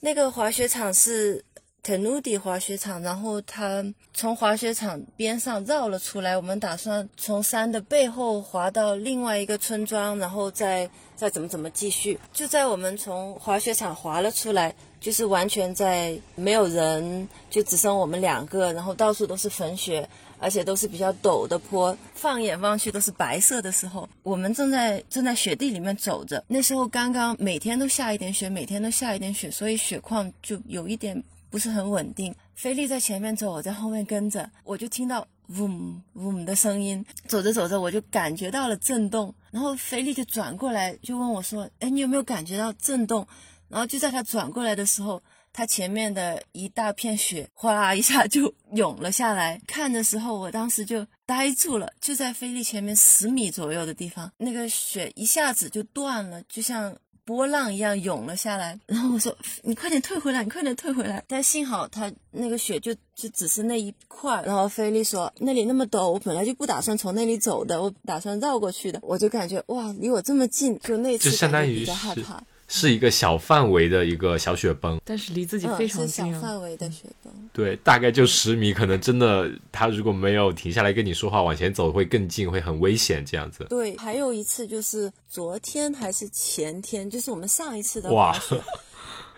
那个滑雪场是 Tenudi 滑雪场，然后它从滑雪场边上绕了出来，我们打算从山的背后滑到另外一个村庄，然后再再怎么怎么继续。就在我们从滑雪场滑了出来，就是完全在没有人，就只剩我们两个，然后到处都是粉雪。而且都是比较陡的坡，放眼望去都是白色的时候，我们正在正在雪地里面走着。那时候刚刚每天都下一点雪，每天都下一点雪，所以雪况就有一点不是很稳定。菲利在前面走，我在后面跟着，我就听到嗡嗡的声音。走着走着，我就感觉到了震动，然后菲利就转过来就问我说：“哎，你有没有感觉到震动？”然后就在他转过来的时候。他前面的一大片雪哗啦一下就涌了下来，看的时候我当时就呆住了，就在菲利前面十米左右的地方，那个雪一下子就断了，就像波浪一样涌了下来。然后我说：“你快点退回来，你快点退回来。”但幸好他那个雪就就只是那一块。然后菲利说：“那里那么陡，我本来就不打算从那里走的，我打算绕过去的。”我就感觉哇，离我这么近，就那次就相当于比较害怕。是一个小范围的一个小雪崩，但是离自己嗯，非常近啊。范围的雪崩。对，大概就十米，可能真的他如果没有停下来跟你说话，往前走会更近，会很危险这样子。对，还有一次就是昨天还是前天，就是我们上一次的哇滑雪。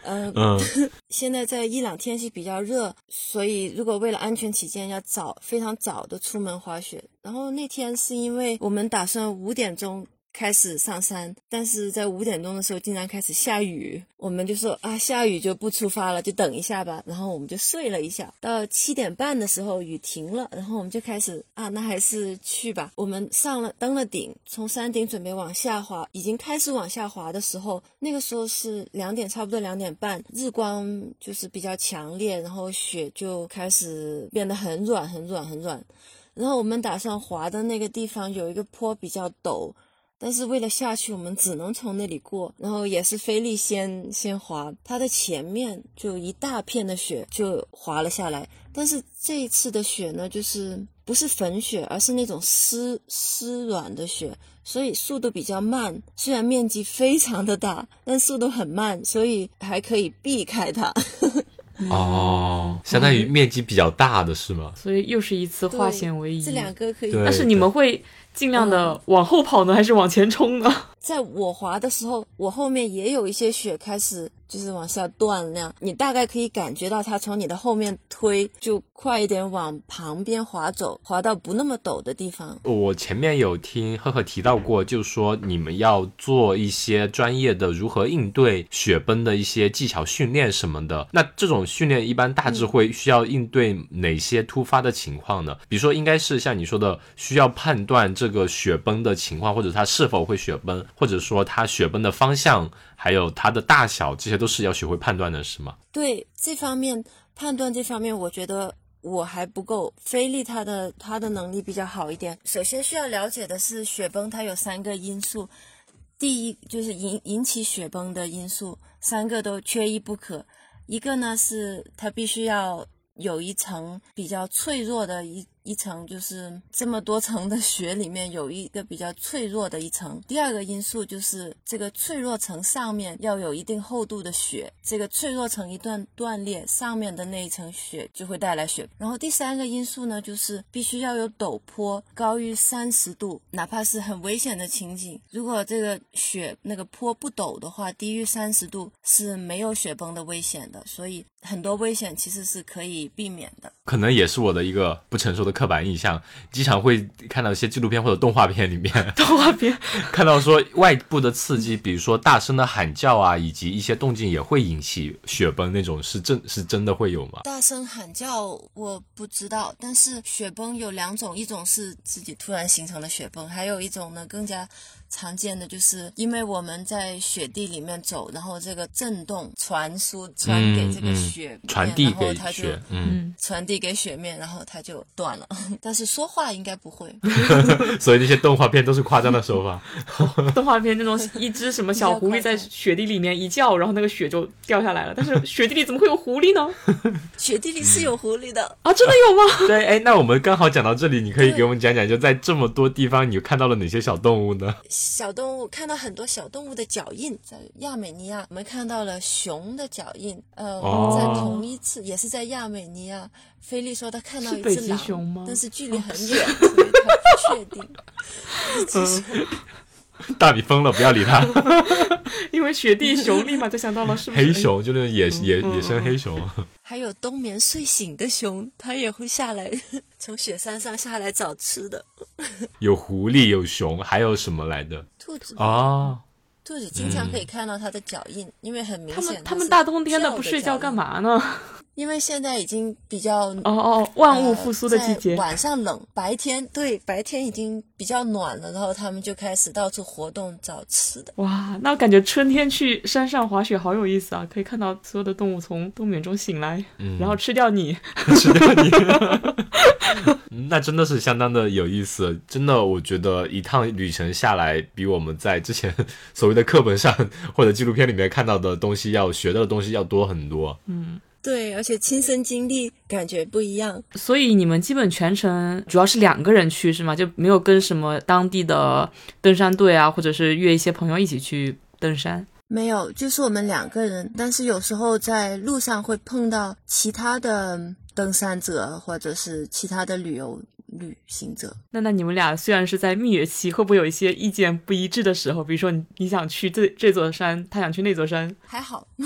呃，嗯 现在在伊朗天气比较热，所以如果为了安全起见，要早非常早的出门滑雪。然后那天是因为我们打算五点钟开始上山，但是在五点钟的时候竟然开始下雨，我们就说啊，下雨就不出发了，就等一下吧。然后我们就睡了一下，到七点半的时候雨停了，然后我们就开始啊，那还是去吧。我们上了登了顶，从山顶准备往下滑，已经开始往下滑的时候，那个时候是两点，差不多两点半，日光就是比较强烈，然后雪就开始变得很软，很软，很软。然后我们打算滑的那个地方有一个坡比较陡，但是为了下去，我们只能从那里过。然后也是菲利先先滑，他的前面就一大片的雪就滑了下来。但是这一次的雪呢，就是不是粉雪，而是那种湿湿软的雪，所以速度比较慢。虽然面积非常的大，但速度很慢，所以还可以避开它。哦，相当于面积比较大的是吗？所以又是一次化险为夷。这两个可以，但是你们会尽量的往后跑呢，还是往前冲呢？在我滑的时候，我后面也有一些雪开始就是往下断那样，你大概可以感觉到它从你的后面推，就快一点往旁边滑走，滑到不那么陡的地方。我前面有听赫赫提到过，就是说你们要做一些专业的如何应对雪崩的一些技巧训练什么的。那这种训练一般大致会需要应对哪些突发的情况呢？比如说，应该是像你说的，需要判断这个雪崩的情况，或者它是否会雪崩，或者说它雪崩的方向，还有它的大小，这些都是要学会判断的，是吗？对这方面判断这方面，我觉得我还不够。菲利他的他的能力比较好一点。首先需要了解的是，雪崩它有三个因素，第一就是引引起雪崩的因素，三个都缺一不可。一个呢是它必须要有一层比较脆弱的一一层，就是这么多层的雪里面有一个比较脆弱的一层。第二个因素就是这个脆弱层上面要有一定厚度的雪，这个脆弱层一旦断裂，上面的那一层雪就会带来雪。然后第三个因素呢，就是必须要有陡坡高于三十度，哪怕是很危险的情景，如果这个雪那个坡不陡的话，低于三十度是没有雪崩的危险的。所以很多危险其实是可以避免的。可能也是我的一个不成熟的刻板印象，经常会看到一些纪录片或者动画片里面，动画片 看到说外部的刺激，比如说大声的喊叫啊，以及一些动静也会引起雪崩，那种是真是真的会有吗？大声喊叫我不知道，但是雪崩有两种，一种是自己突然形成的雪崩，还有一种呢更加常见的就是因为我们在雪地里面走，然后这个震动传输传给这个嗯雪面，传递给然后它就雪，嗯，传递给雪面，然后它就断了。但是说话应该不会。所以那些动画片都是夸张的手法。动画片那种一只什么小狐狸在雪地里面一叫，然后那个雪就掉下来了。但是雪地里怎么会有狐狸呢？雪地里是有狐狸的，啊，真的有吗？对，哎，那我们刚好讲到这里，你可以给我们讲讲，就在这么多地方，你看到了哪些小动物呢？小动物看到很多小动物的脚印，在亚美尼亚我们看到了熊的脚印，呃，哦在同一次也是在亚美尼亚，菲利说他看到一只狼，但是距离很远，所以他不确定。大米疯了，不要理他。因为雪地熊立马就想到了是不是黑？熊就那种野野野生黑熊，还有冬眠睡醒的熊，它也会下来，从雪山上下来找吃的。有狐狸，有熊，还有什么来的？兔子啊，兔子经常可以看到它的脚印，因为很明他显们他们大冬天的不睡觉干？嘛呢？因为现在已经比较哦哦，万物复苏的季节呃。晚上冷，白天对白天已经比较暖了，然后他们就开始到处活动找吃的。哇，那我感觉春天去山上滑雪好有意思啊！可以看到所有的动物从冬眠中醒来，嗯然后吃掉你。吃掉你。那真的是相当的有意思，真的，我觉得一趟旅程下来，比我们在之前所谓的课本上或者纪录片里面看到的东西要学到的东西要多很多。对，而且亲身经历感觉不一样。所以你们基本全程主要是两个人去是吗？就没有跟什么当地的登山队啊，或者是约一些朋友一起去登山？没有，就是我们两个人，但是有时候在路上会碰到其他的登山者或者是其他的旅游旅行者。那那你们俩虽然是在蜜月期，会不会有一些意见不一致的时候？比如说你你想去这这座山，他想去那座山，还好，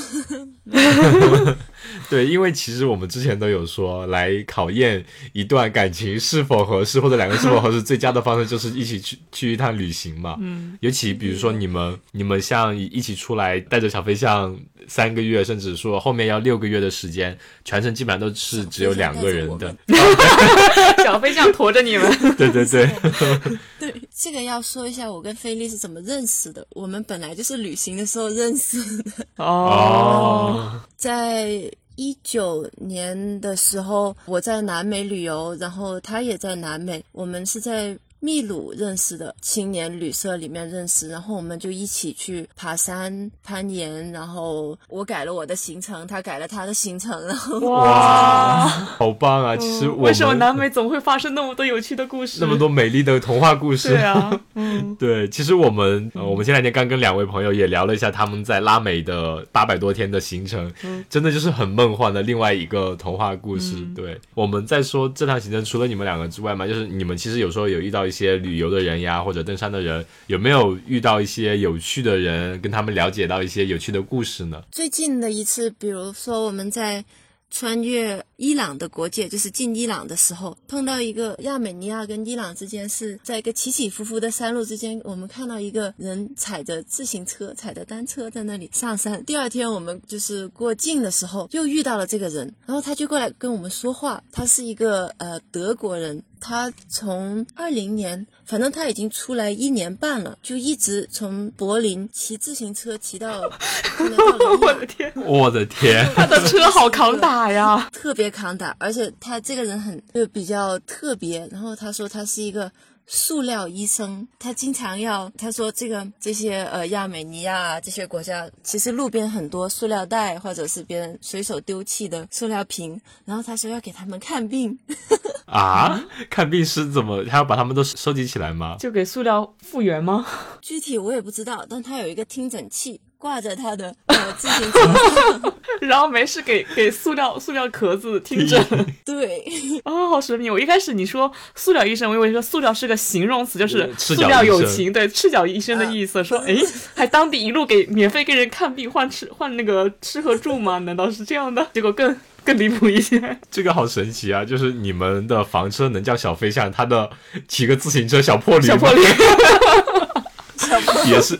对，因为其实我们之前都有说，来考验一段感情是否合适，或者两个是否合适，最佳的方式就是一起去去一趟旅行嘛。嗯，尤其比如说你们你们像一起出来带着小飞象三个月，甚至说后面要六个月的时间，全程基本上都是只有两个人的。小飞象驮着你们。对对对。对，这个要说一下，我跟菲利是怎么认识的。我们本来就是旅行的时候认识的。哦。在一九年的时候，我在南美旅游，然后他也在南美，我们是在。秘鲁认识的青年旅社里面认识，然后我们就一起去爬山、攀岩，然后我改了我的行程，他改了他的行程，然后哇，好棒啊！其实为什么南美总会发生那么多有趣的故事，那么多美丽的童话故事？对啊，嗯，对，其实我们呃，我们前两天刚跟两位朋友也聊了一下他们在拉美的八百多天的行程，真的就是很梦幻的另外一个童话故事。对，我们在说这趟行程除了你们两个之外嘛，就是你们其实有时候有遇到。一些旅游的人呀，或者登山的人，有没有遇到一些有趣的人，跟他们了解到一些有趣的故事呢？最近的一次，比如说我们在。穿越伊朗的国界，就是进伊朗的时候，碰到一个亚美尼亚跟伊朗之间是在一个起起伏伏的山路之间，我们看到一个人踩着自行车、踩着单车在那里上山。第二天我们就是过境的时候，又遇到了这个人，然后他就过来跟我们说话，他是一个呃德国人。他从二零年，反正他已经出来一年半了，就一直从柏林骑自行车骑到。我的天！我的天！他的车好扛打呀，特别抗打，而且他这个人很就比较特别。然后他说他是一个。塑料医生，他经常要他说这个这些呃亚美尼亚这些国家，其实路边很多塑料袋或者是别人随手丢弃的塑料瓶，然后他说要给他们看病。啊，看病是怎么？他要把他们都收集起来吗？就给塑料复原吗？具体我也不知道，但他有一个听诊器。挂着他的呃自行车，然后没事给给塑料塑料壳子听诊。对，啊，好神秘！我一开始你说塑料医生，我以为说塑料是个形容词，就是塑料友情，对，赤脚医生的意思。说，哎，还当地一路给免费给人看病换吃换那个吃和住吗？难道是这样的？结果更更离谱一些。这个好神奇啊！就是你们的房车能叫小飞象，他的骑个自行车小破驴，小破驴，也是。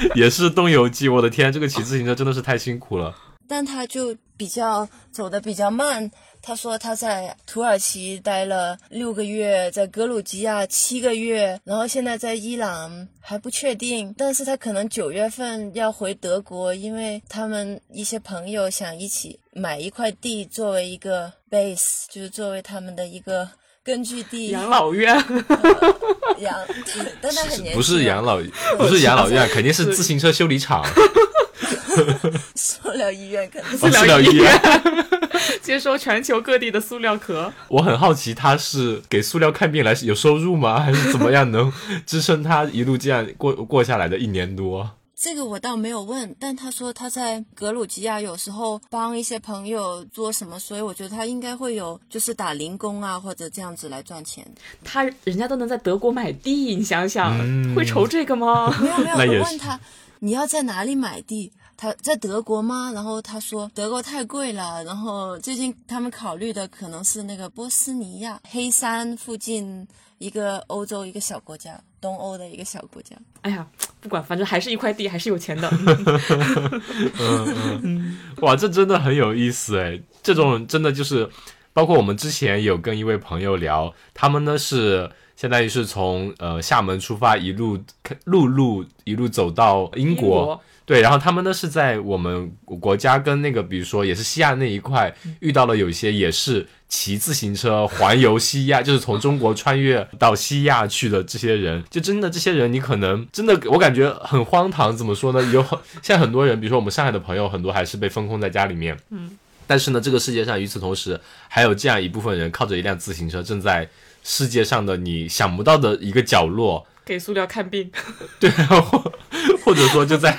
也是东游记，我的天，这个骑自行车真的是太辛苦了。但他就比较走的比较慢。他说他在土耳其待了六个月，在格鲁吉亚七个月，然后现在在伊朗还不确定。但是他可能九月份要回德国，因为他们一些朋友想一起买一块地作为一个 base，就是作为他们的一个。根据地养老院，养，但他很年轻，不是养老，不是养老院，肯定是自行车修理厂。塑料医院可能，塑料医院 接收全球各地的塑料壳。我很好奇，他是给塑料看病来有收入吗？还是怎么样能支撑他一路这样过过下来的一年多？这个我倒没有问，但他说他在格鲁吉亚有时候帮一些朋友做什么，所以我觉得他应该会有就是打零工啊或者这样子来赚钱。他人家都能在德国买地，你想想会愁这个吗？没有没有，我问他你要在哪里买地？他在德国吗？然后他说德国太贵了，然后最近他们考虑的可能是那个波斯尼亚黑山附近。一个欧洲一个小国家，东欧的一个小国家。哎呀，不管，反正还是一块地，还是有钱的。嗯嗯，哇，这真的很有意思哎！这种真的就是，包括我们之前有跟一位朋友聊，他们呢是相当于是从呃厦门出发，一路陆路一路走到英国。对，然后他们呢是在我们国家跟那个，比如说也是西亚那一块遇到了有一些也是骑自行车环游西亚，就是从中国穿越到西亚去的这些人，就真的这些人，你可能真的我感觉很荒唐，怎么说呢？有很现在很多人，比如说我们上海的朋友，很多还是被封控在家里面。嗯，但是呢，这个世界上与此同时还有这样一部分人，靠着一辆自行车，正在世界上的你想不到的一个角落。给塑料看病，对，或 或者说就在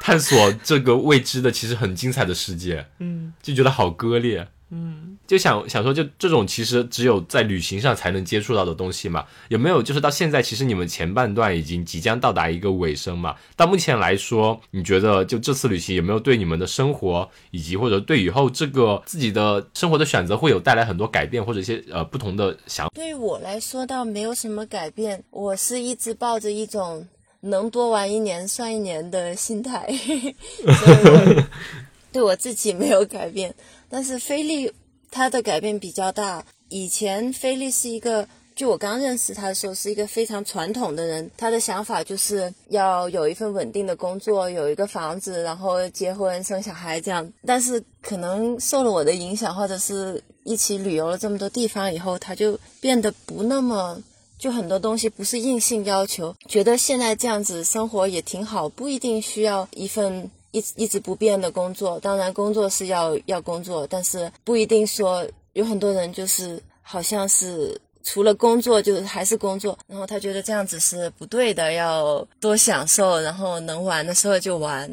探索这个未知的、其实很精彩的世界，嗯，就觉得好割裂，嗯，就想想说，就这种其实只有在旅行上才能接触到的东西嘛，有没有就是到现在，其实你们前半段已经即将到达一个尾声嘛？到目前来说，你觉得就这次旅行有没有对你们的生活以及或者对以后这个自己的生活的选择会有带来很多改变或者一些呃不同的想？对于我来说倒没有什么改变，我是一直抱着一种能多玩一年算一年的心态，对我自己没有改变，但是菲利。他的改变比较大。以前菲利是一个，就我刚认识他的时候，是一个非常传统的人。他的想法就是要有一份稳定的工作，有一个房子，然后结婚生小孩这样。但是可能受了我的影响，或者是一起旅游了这么多地方以后，他就变得不那么，就很多东西不是硬性要求，觉得现在这样子生活也挺好，不一定需要一份。一一直不变的工作，当然工作是要要工作，但是不一定说有很多人就是好像是除了工作就是还是工作，然后他觉得这样子是不对的，要多享受，然后能玩的时候就玩。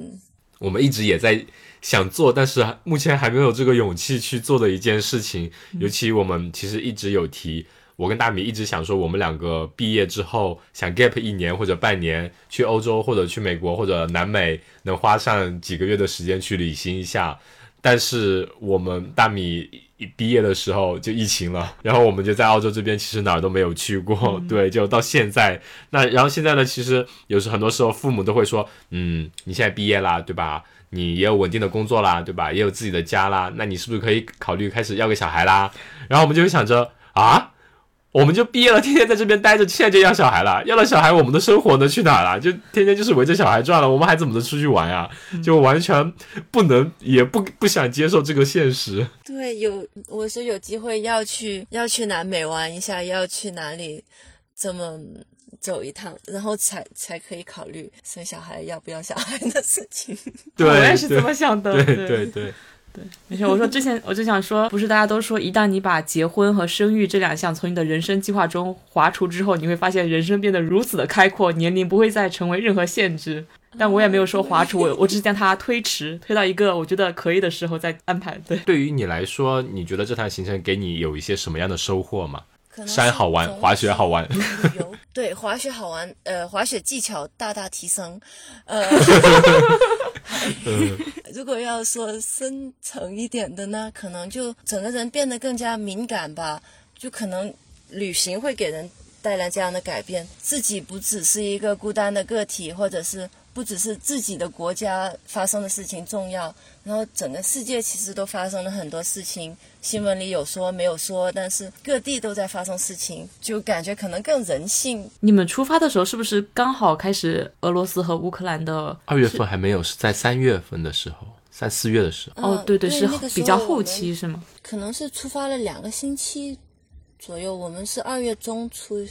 我们一直也在想做，但是目前还没有这个勇气去做的一件事情，尤其我们其实一直有提。我跟大米一直想说，我们两个毕业之后想 gap 一年或者半年，去欧洲或者去美国或者南美，能花上几个月的时间去旅行一下。但是我们大米一毕业的时候就疫情了，然后我们就在澳洲这边其实哪儿都没有去过，对，就到现在。那然后现在呢，其实有时很多时候父母都会说，嗯，你现在毕业啦，对吧？你也有稳定的工作啦，对吧？也有自己的家啦，那你是不是可以考虑开始要个小孩啦？然后我们就会想着啊。我们就毕业了，天天在这边待着，现在就要小孩了。要了小孩，我们的生活呢去哪了？就天天就是围着小孩转了。我们还怎么能出去玩呀？就完全不能，也不不想接受这个现实。对，有我说有机会要去要去南美玩一下，要去哪里这么走一趟，然后才才可以考虑生小孩要不要小孩的事情。对，我也是这么想的。对对对。对，没事。我说之前 我就想说，不是大家都说，一旦你把结婚和生育这两项从你的人生计划中划除之后，你会发现人生变得如此的开阔，年龄不会再成为任何限制。但我也没有说划除，我我只是将它推迟，推到一个我觉得可以的时候再安排。对，对于你来说，你觉得这趟行程给你有一些什么样的收获吗？山好玩，滑雪好玩。有对滑雪好玩，呃，滑雪技巧大大提升。呃 如果要说深层一点的呢，可能就整个人变得更加敏感吧。就可能旅行会给人带来这样的改变，自己不只是一个孤单的个体，或者是。不只是自己的国家发生的事情重要，然后整个世界其实都发生了很多事情，新闻里有说没有说，但是各地都在发生事情，就感觉可能更人性。你们出发的时候是不是刚好开始俄罗斯和乌克兰的？二月份还没有，是在三月份的时候，三四月的时候。哦，对对，是比较后期是吗？可能是出发了两个星期左右，我们是二月中出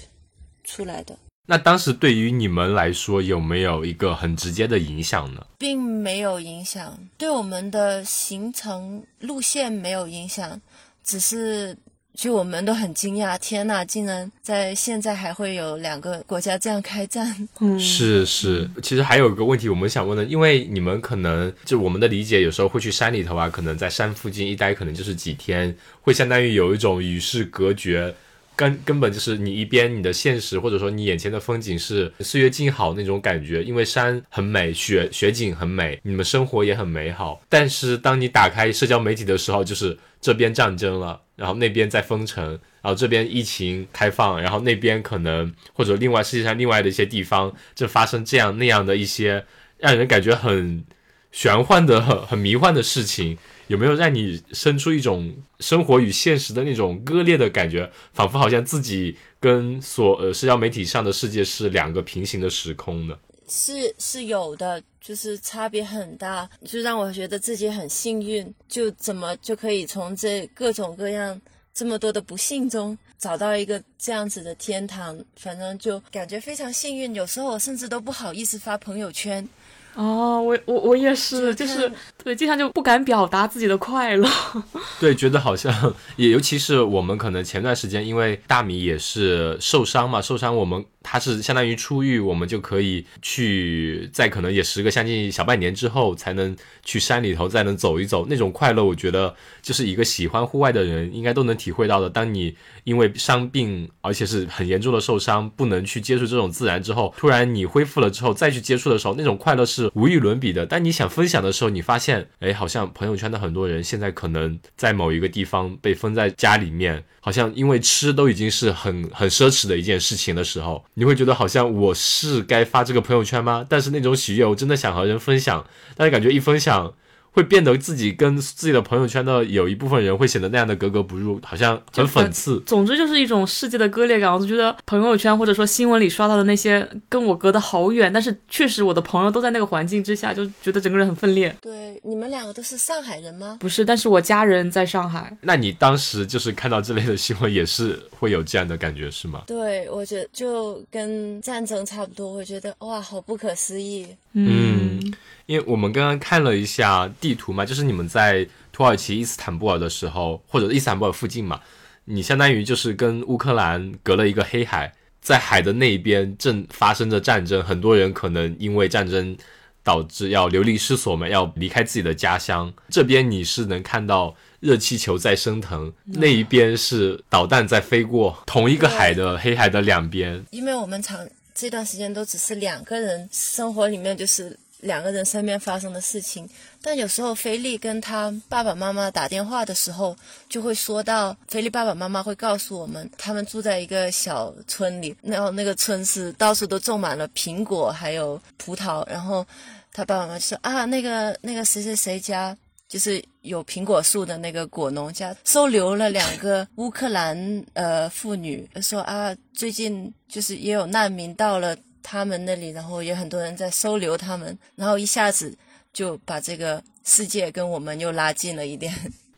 出来的。那当时对于你们来说有没有一个很直接的影响呢？并没有影响，对我们的行程路线没有影响，只是就我们都很惊讶，天呐，竟然在现在还会有两个国家这样开战。嗯，是是，其实还有一个问题我们想问的，因为你们可能就我们的理解，有时候会去山里头啊，可能在山附近一待可能就是几天，会相当于有一种与世隔绝。根根本就是你一边你的现实或者说你眼前的风景是岁月静好那种感觉，因为山很美，雪雪景很美，你们生活也很美好。但是当你打开社交媒体的时候，就是这边战争了，然后那边在封城，然后这边疫情开放，然后那边可能或者另外世界上另外的一些地方正发生这样那样的一些让人感觉很玄幻的、很很迷幻的事情。有没有让你生出一种生活与现实的那种割裂的感觉，仿佛好像自己跟所呃社交媒体上的世界是两个平行的时空呢？是是有的，就是差别很大，就让我觉得自己很幸运，就怎么就可以从这各种各样这么多的不幸中找到一个这样子的天堂，反正就感觉非常幸运。有时候我甚至都不好意思发朋友圈。哦，我我我也是，就是对，经常就不敢表达自己的快乐。对，觉得好像也，尤其是我们可能前段时间，因为大米也是受伤嘛，受伤我们。他是相当于出狱，我们就可以去，在可能也时隔将近小半年之后，才能去山里头再能走一走，那种快乐，我觉得就是一个喜欢户外的人应该都能体会到的。当你因为伤病，而且是很严重的受伤，不能去接触这种自然之后，突然你恢复了之后再去接触的时候，那种快乐是无与伦比的。当你想分享的时候，你发现，哎，好像朋友圈的很多人现在可能在某一个地方被封在家里面。好像因为吃都已经是很很奢侈的一件事情的时候，你会觉得好像我是该发这个朋友圈吗？但是那种喜悦，我真的想和人分享，但是感觉一分享。会变得自己跟自己的朋友圈的有一部分人会显得那样的格格不入，好像很讽刺。总之就是一种世界的割裂感。我就觉得朋友圈或者说新闻里刷到的那些跟我隔得好远，但是确实我的朋友都在那个环境之下，就觉得整个人很分裂。对，你们两个都是上海人吗？不是，但是我家人在上海。那你当时就是看到这类的新闻，也是会有这样的感觉是吗？对，我觉得就跟战争差不多，我觉得哇，好不可思议。嗯。因为我们刚刚看了一下地图嘛，就是你们在土耳其伊斯坦布尔的时候，或者伊斯坦布尔附近嘛，你相当于就是跟乌克兰隔了一个黑海，在海的那边正发生着战争，很多人可能因为战争导致要流离失所嘛，要离开自己的家乡。这边你是能看到热气球在升腾，那一边是导弹在飞过，同一个海的黑海的两边。因为我们长这段时间都只是两个人生活里面就是。两个人身边发生的事情，但有时候菲利跟他爸爸妈妈打电话的时候，就会说到菲利爸爸妈妈会告诉我们，他们住在一个小村里，然后那个村是到处都种满了苹果还有葡萄，然后他爸爸妈妈说啊，那个那个谁谁谁家就是有苹果树的那个果农家收留了两个乌克兰呃妇女，说啊最近就是也有难民到了。他们那里，然后有很多人在收留他们，然后一下子就把这个世界跟我们又拉近了一点。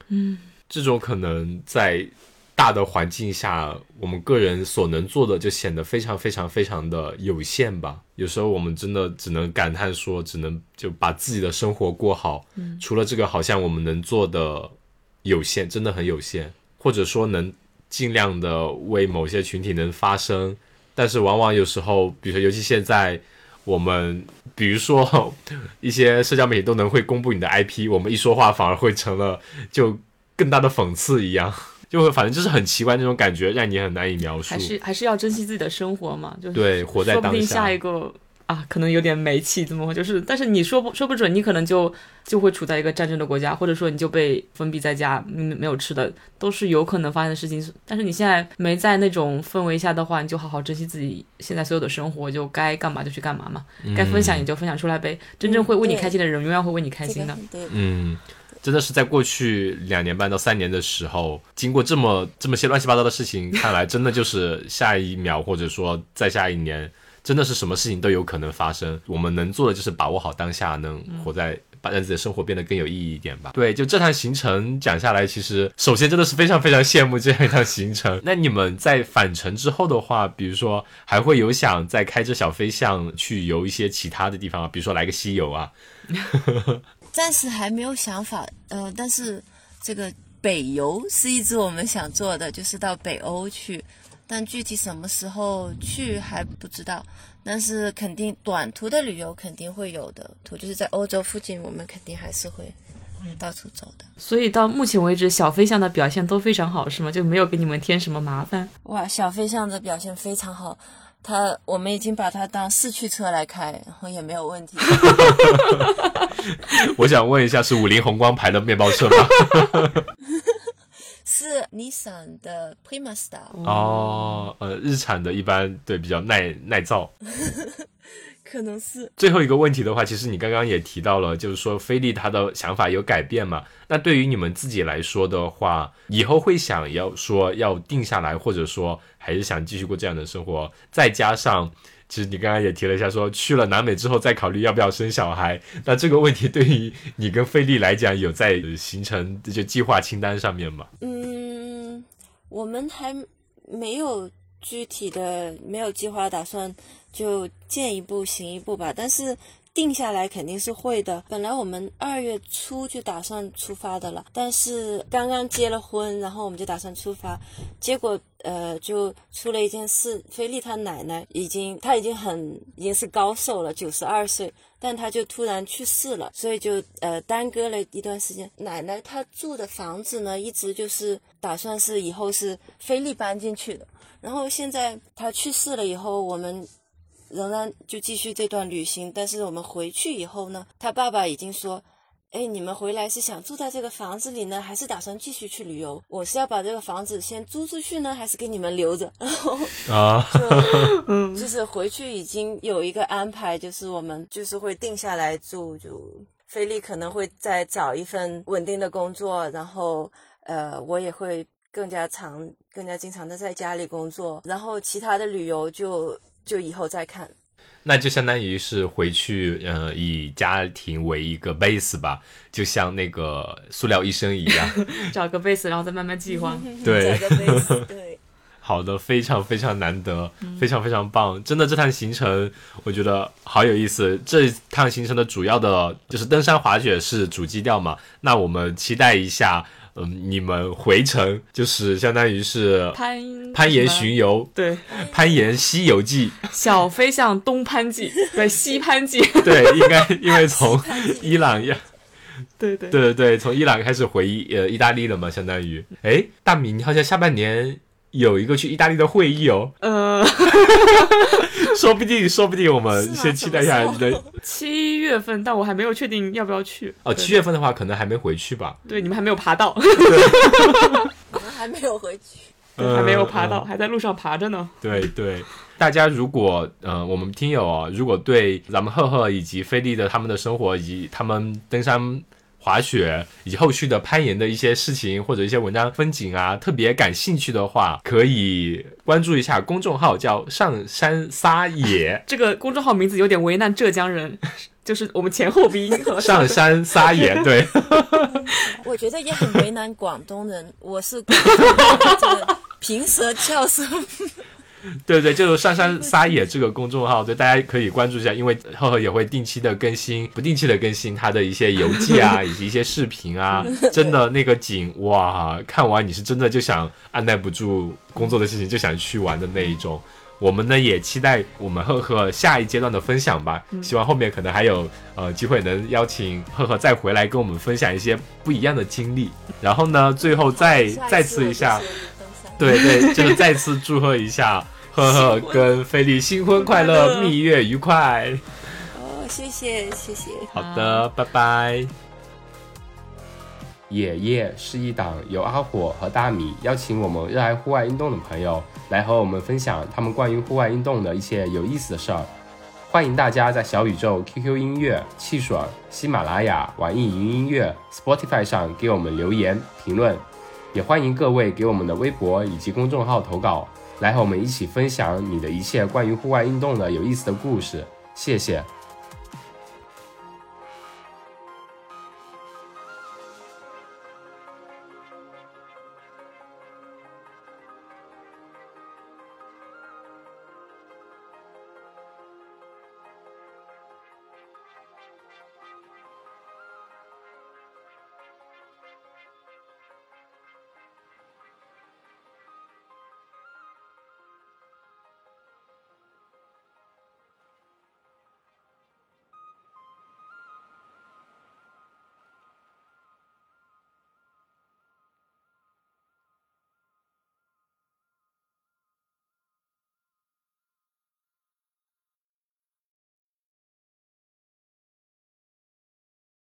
嗯，这种可能在大的环境下，我们个人所能做的就显得非常非常非常的有限吧。有时候我们真的只能感叹说，只能就把自己的生活过好。嗯，除了这个，好像我们能做的有限，真的很有限，或者说能尽量的为某些群体能发声。但是往往有时候，比如说，尤其现在，我们比如说 一些社交媒体都能会公布你的 IP，我们一说话反而会成了就更大的讽刺一样，就会反正就是很奇怪那种感觉，让你很难以描述。还是还是要珍惜自己的生活嘛，就是对，活在当下。说不定下一个。啊，可能有点煤气，怎么就是？但是你说不说不准，你可能就就会处在一个战争的国家，或者说你就被封闭在家，嗯，没有吃的，都是有可能发生的事情。但是你现在没在那种氛围下的话，你就好好珍惜自己现在所有的生活，就该干嘛就去干嘛嘛，该分享也就分享出来呗。真正会为你开心的人，永远会为你开心的。嗯，真的是在过去两年半到三年的时候，经过这么这么些乱七八糟的事情，看来真的就是下一秒，或者说再下一年。真的是什么事情都有可能发生，我们能做的就是把握好当下，能活在把让自己的生活变得更有意义一点吧。对，就这趟行程讲下来，其实首先真的是非常非常羡慕这样一趟行程。那你们在返程之后的话，比如说还会有想再开着小飞象去游一些其他的地方啊，比如说来个西游啊？暂时还没有想法，呃，但是这个北游是一直我们想做的，就是到北欧去。但具体什么时候去还不知道，但是肯定短途的旅游肯定会有的，途就是在欧洲附近，我们肯定还是会到处走的。所以到目前为止，小飞象的表现都非常好，是吗？就没有给你们添什么麻烦？哇，小飞象的表现非常好，它我们已经把它当四驱车来开，然后也没有问题。我想问一下，是五菱宏光牌的面包车吗？是 Nissan 的 Prima Star 哦，呃，日产的一般对比较耐耐造，可能是最后一个问题的话，其实你刚刚也提到了，就是说菲利他的想法有改变嘛？那对于你们自己来说的话，以后会想要说要定下来，或者说还是想继续过这样的生活，再加上。其实你刚刚也提了一下，说去了南美之后再考虑要不要生小孩。那这个问题对于你跟菲利来讲，有在形成就计划清单上面吗？嗯，我们还没有具体的没有计划打算，就见一步行一步吧。但是定下来肯定是会的。本来我们二月初就打算出发的了，但是刚刚结了婚，然后我们就打算出发，结果呃就出了一件事。菲利他奶奶已经他已经很已经是高寿了，九十二岁，但他就突然去世了，所以就呃耽搁了一段时间。奶奶她住的房子呢，一直就是打算是以后是菲利搬进去的。然后现在他去世了以后，我们。仍然就继续这段旅行，但是我们回去以后呢，他爸爸已经说：“哎，你们回来是想住在这个房子里呢，还是打算继续去旅游？我是要把这个房子先租出去呢，还是给你们留着？” 然后啊，就 就是回去已经有一个安排，就是我们就是会定下来住，就菲利可能会再找一份稳定的工作，然后呃，我也会更加长、更加经常的在家里工作，然后其他的旅游就。就以后再看，那就相当于是回去，呃，以家庭为一个 base 吧，就像那个塑料医生一样，找个 base，然后再慢慢计划。对，对，好的，非常非常难得，非常非常棒，真的这趟行程我觉得好有意思。这趟行程的主要的就是登山滑雪是主基调嘛，那我们期待一下。嗯，你们回程就是相当于是攀攀岩巡游，对，攀岩西游记，小飞象东攀记，对，西攀记，对，应该因为从伊朗要，对对。对对对，从伊朗开始回呃意大利了嘛，相当于，哎，大米，你好像下半年。有一个去意大利的会议哦，呃，说不定，说不定我们先期待一下你的 七月份，但我还没有确定要不要去哦。七月份的话，可能还没回去吧？对，你们还没有爬到，我们还没有回去，还没有爬到，还在路上爬着呢。对对，大家如果呃，我们听友哦，如果对咱们赫赫以及菲利的他们的生活以及他们登山。滑雪以及后续的攀岩的一些事情，或者一些文章风景啊，特别感兴趣的话，可以关注一下公众号，叫上山撒野。这个公众号名字有点为难浙江人，就是我们前后鼻音。上山撒野，对。我觉得也很为难广东人，我是平舌翘舌。对对，就是上山撒野这个公众号，对大家可以关注一下，因为赫赫也会定期的更新，不定期的更新他的一些游记啊，以及一些视频啊。真的那个景哇，看完你是真的就想按耐不住工作的事情，就想去玩的那一种。我们呢也期待我们赫赫下一阶段的分享吧，希望后面可能还有呃机会能邀请赫赫再回来跟我们分享一些不一样的经历。然后呢，最后再再次一下，对对，就是再次祝贺一下。呵呵，跟菲利新婚快乐，蜜月愉快。哦，谢谢谢谢。好的，拜拜。野夜是一档由阿火和大米邀请我们热爱户外运动的朋友来和我们分享他们关于户外运动的一些有意思的事儿。欢迎大家在小宇宙、QQ 音乐、汽水、喜马拉雅、网易云音乐、Spotify 上给我们留言评论，也欢迎各位给我们的微博以及公众号投稿。来和我们一起分享你的一切关于户外运动的有意思的故事，谢谢。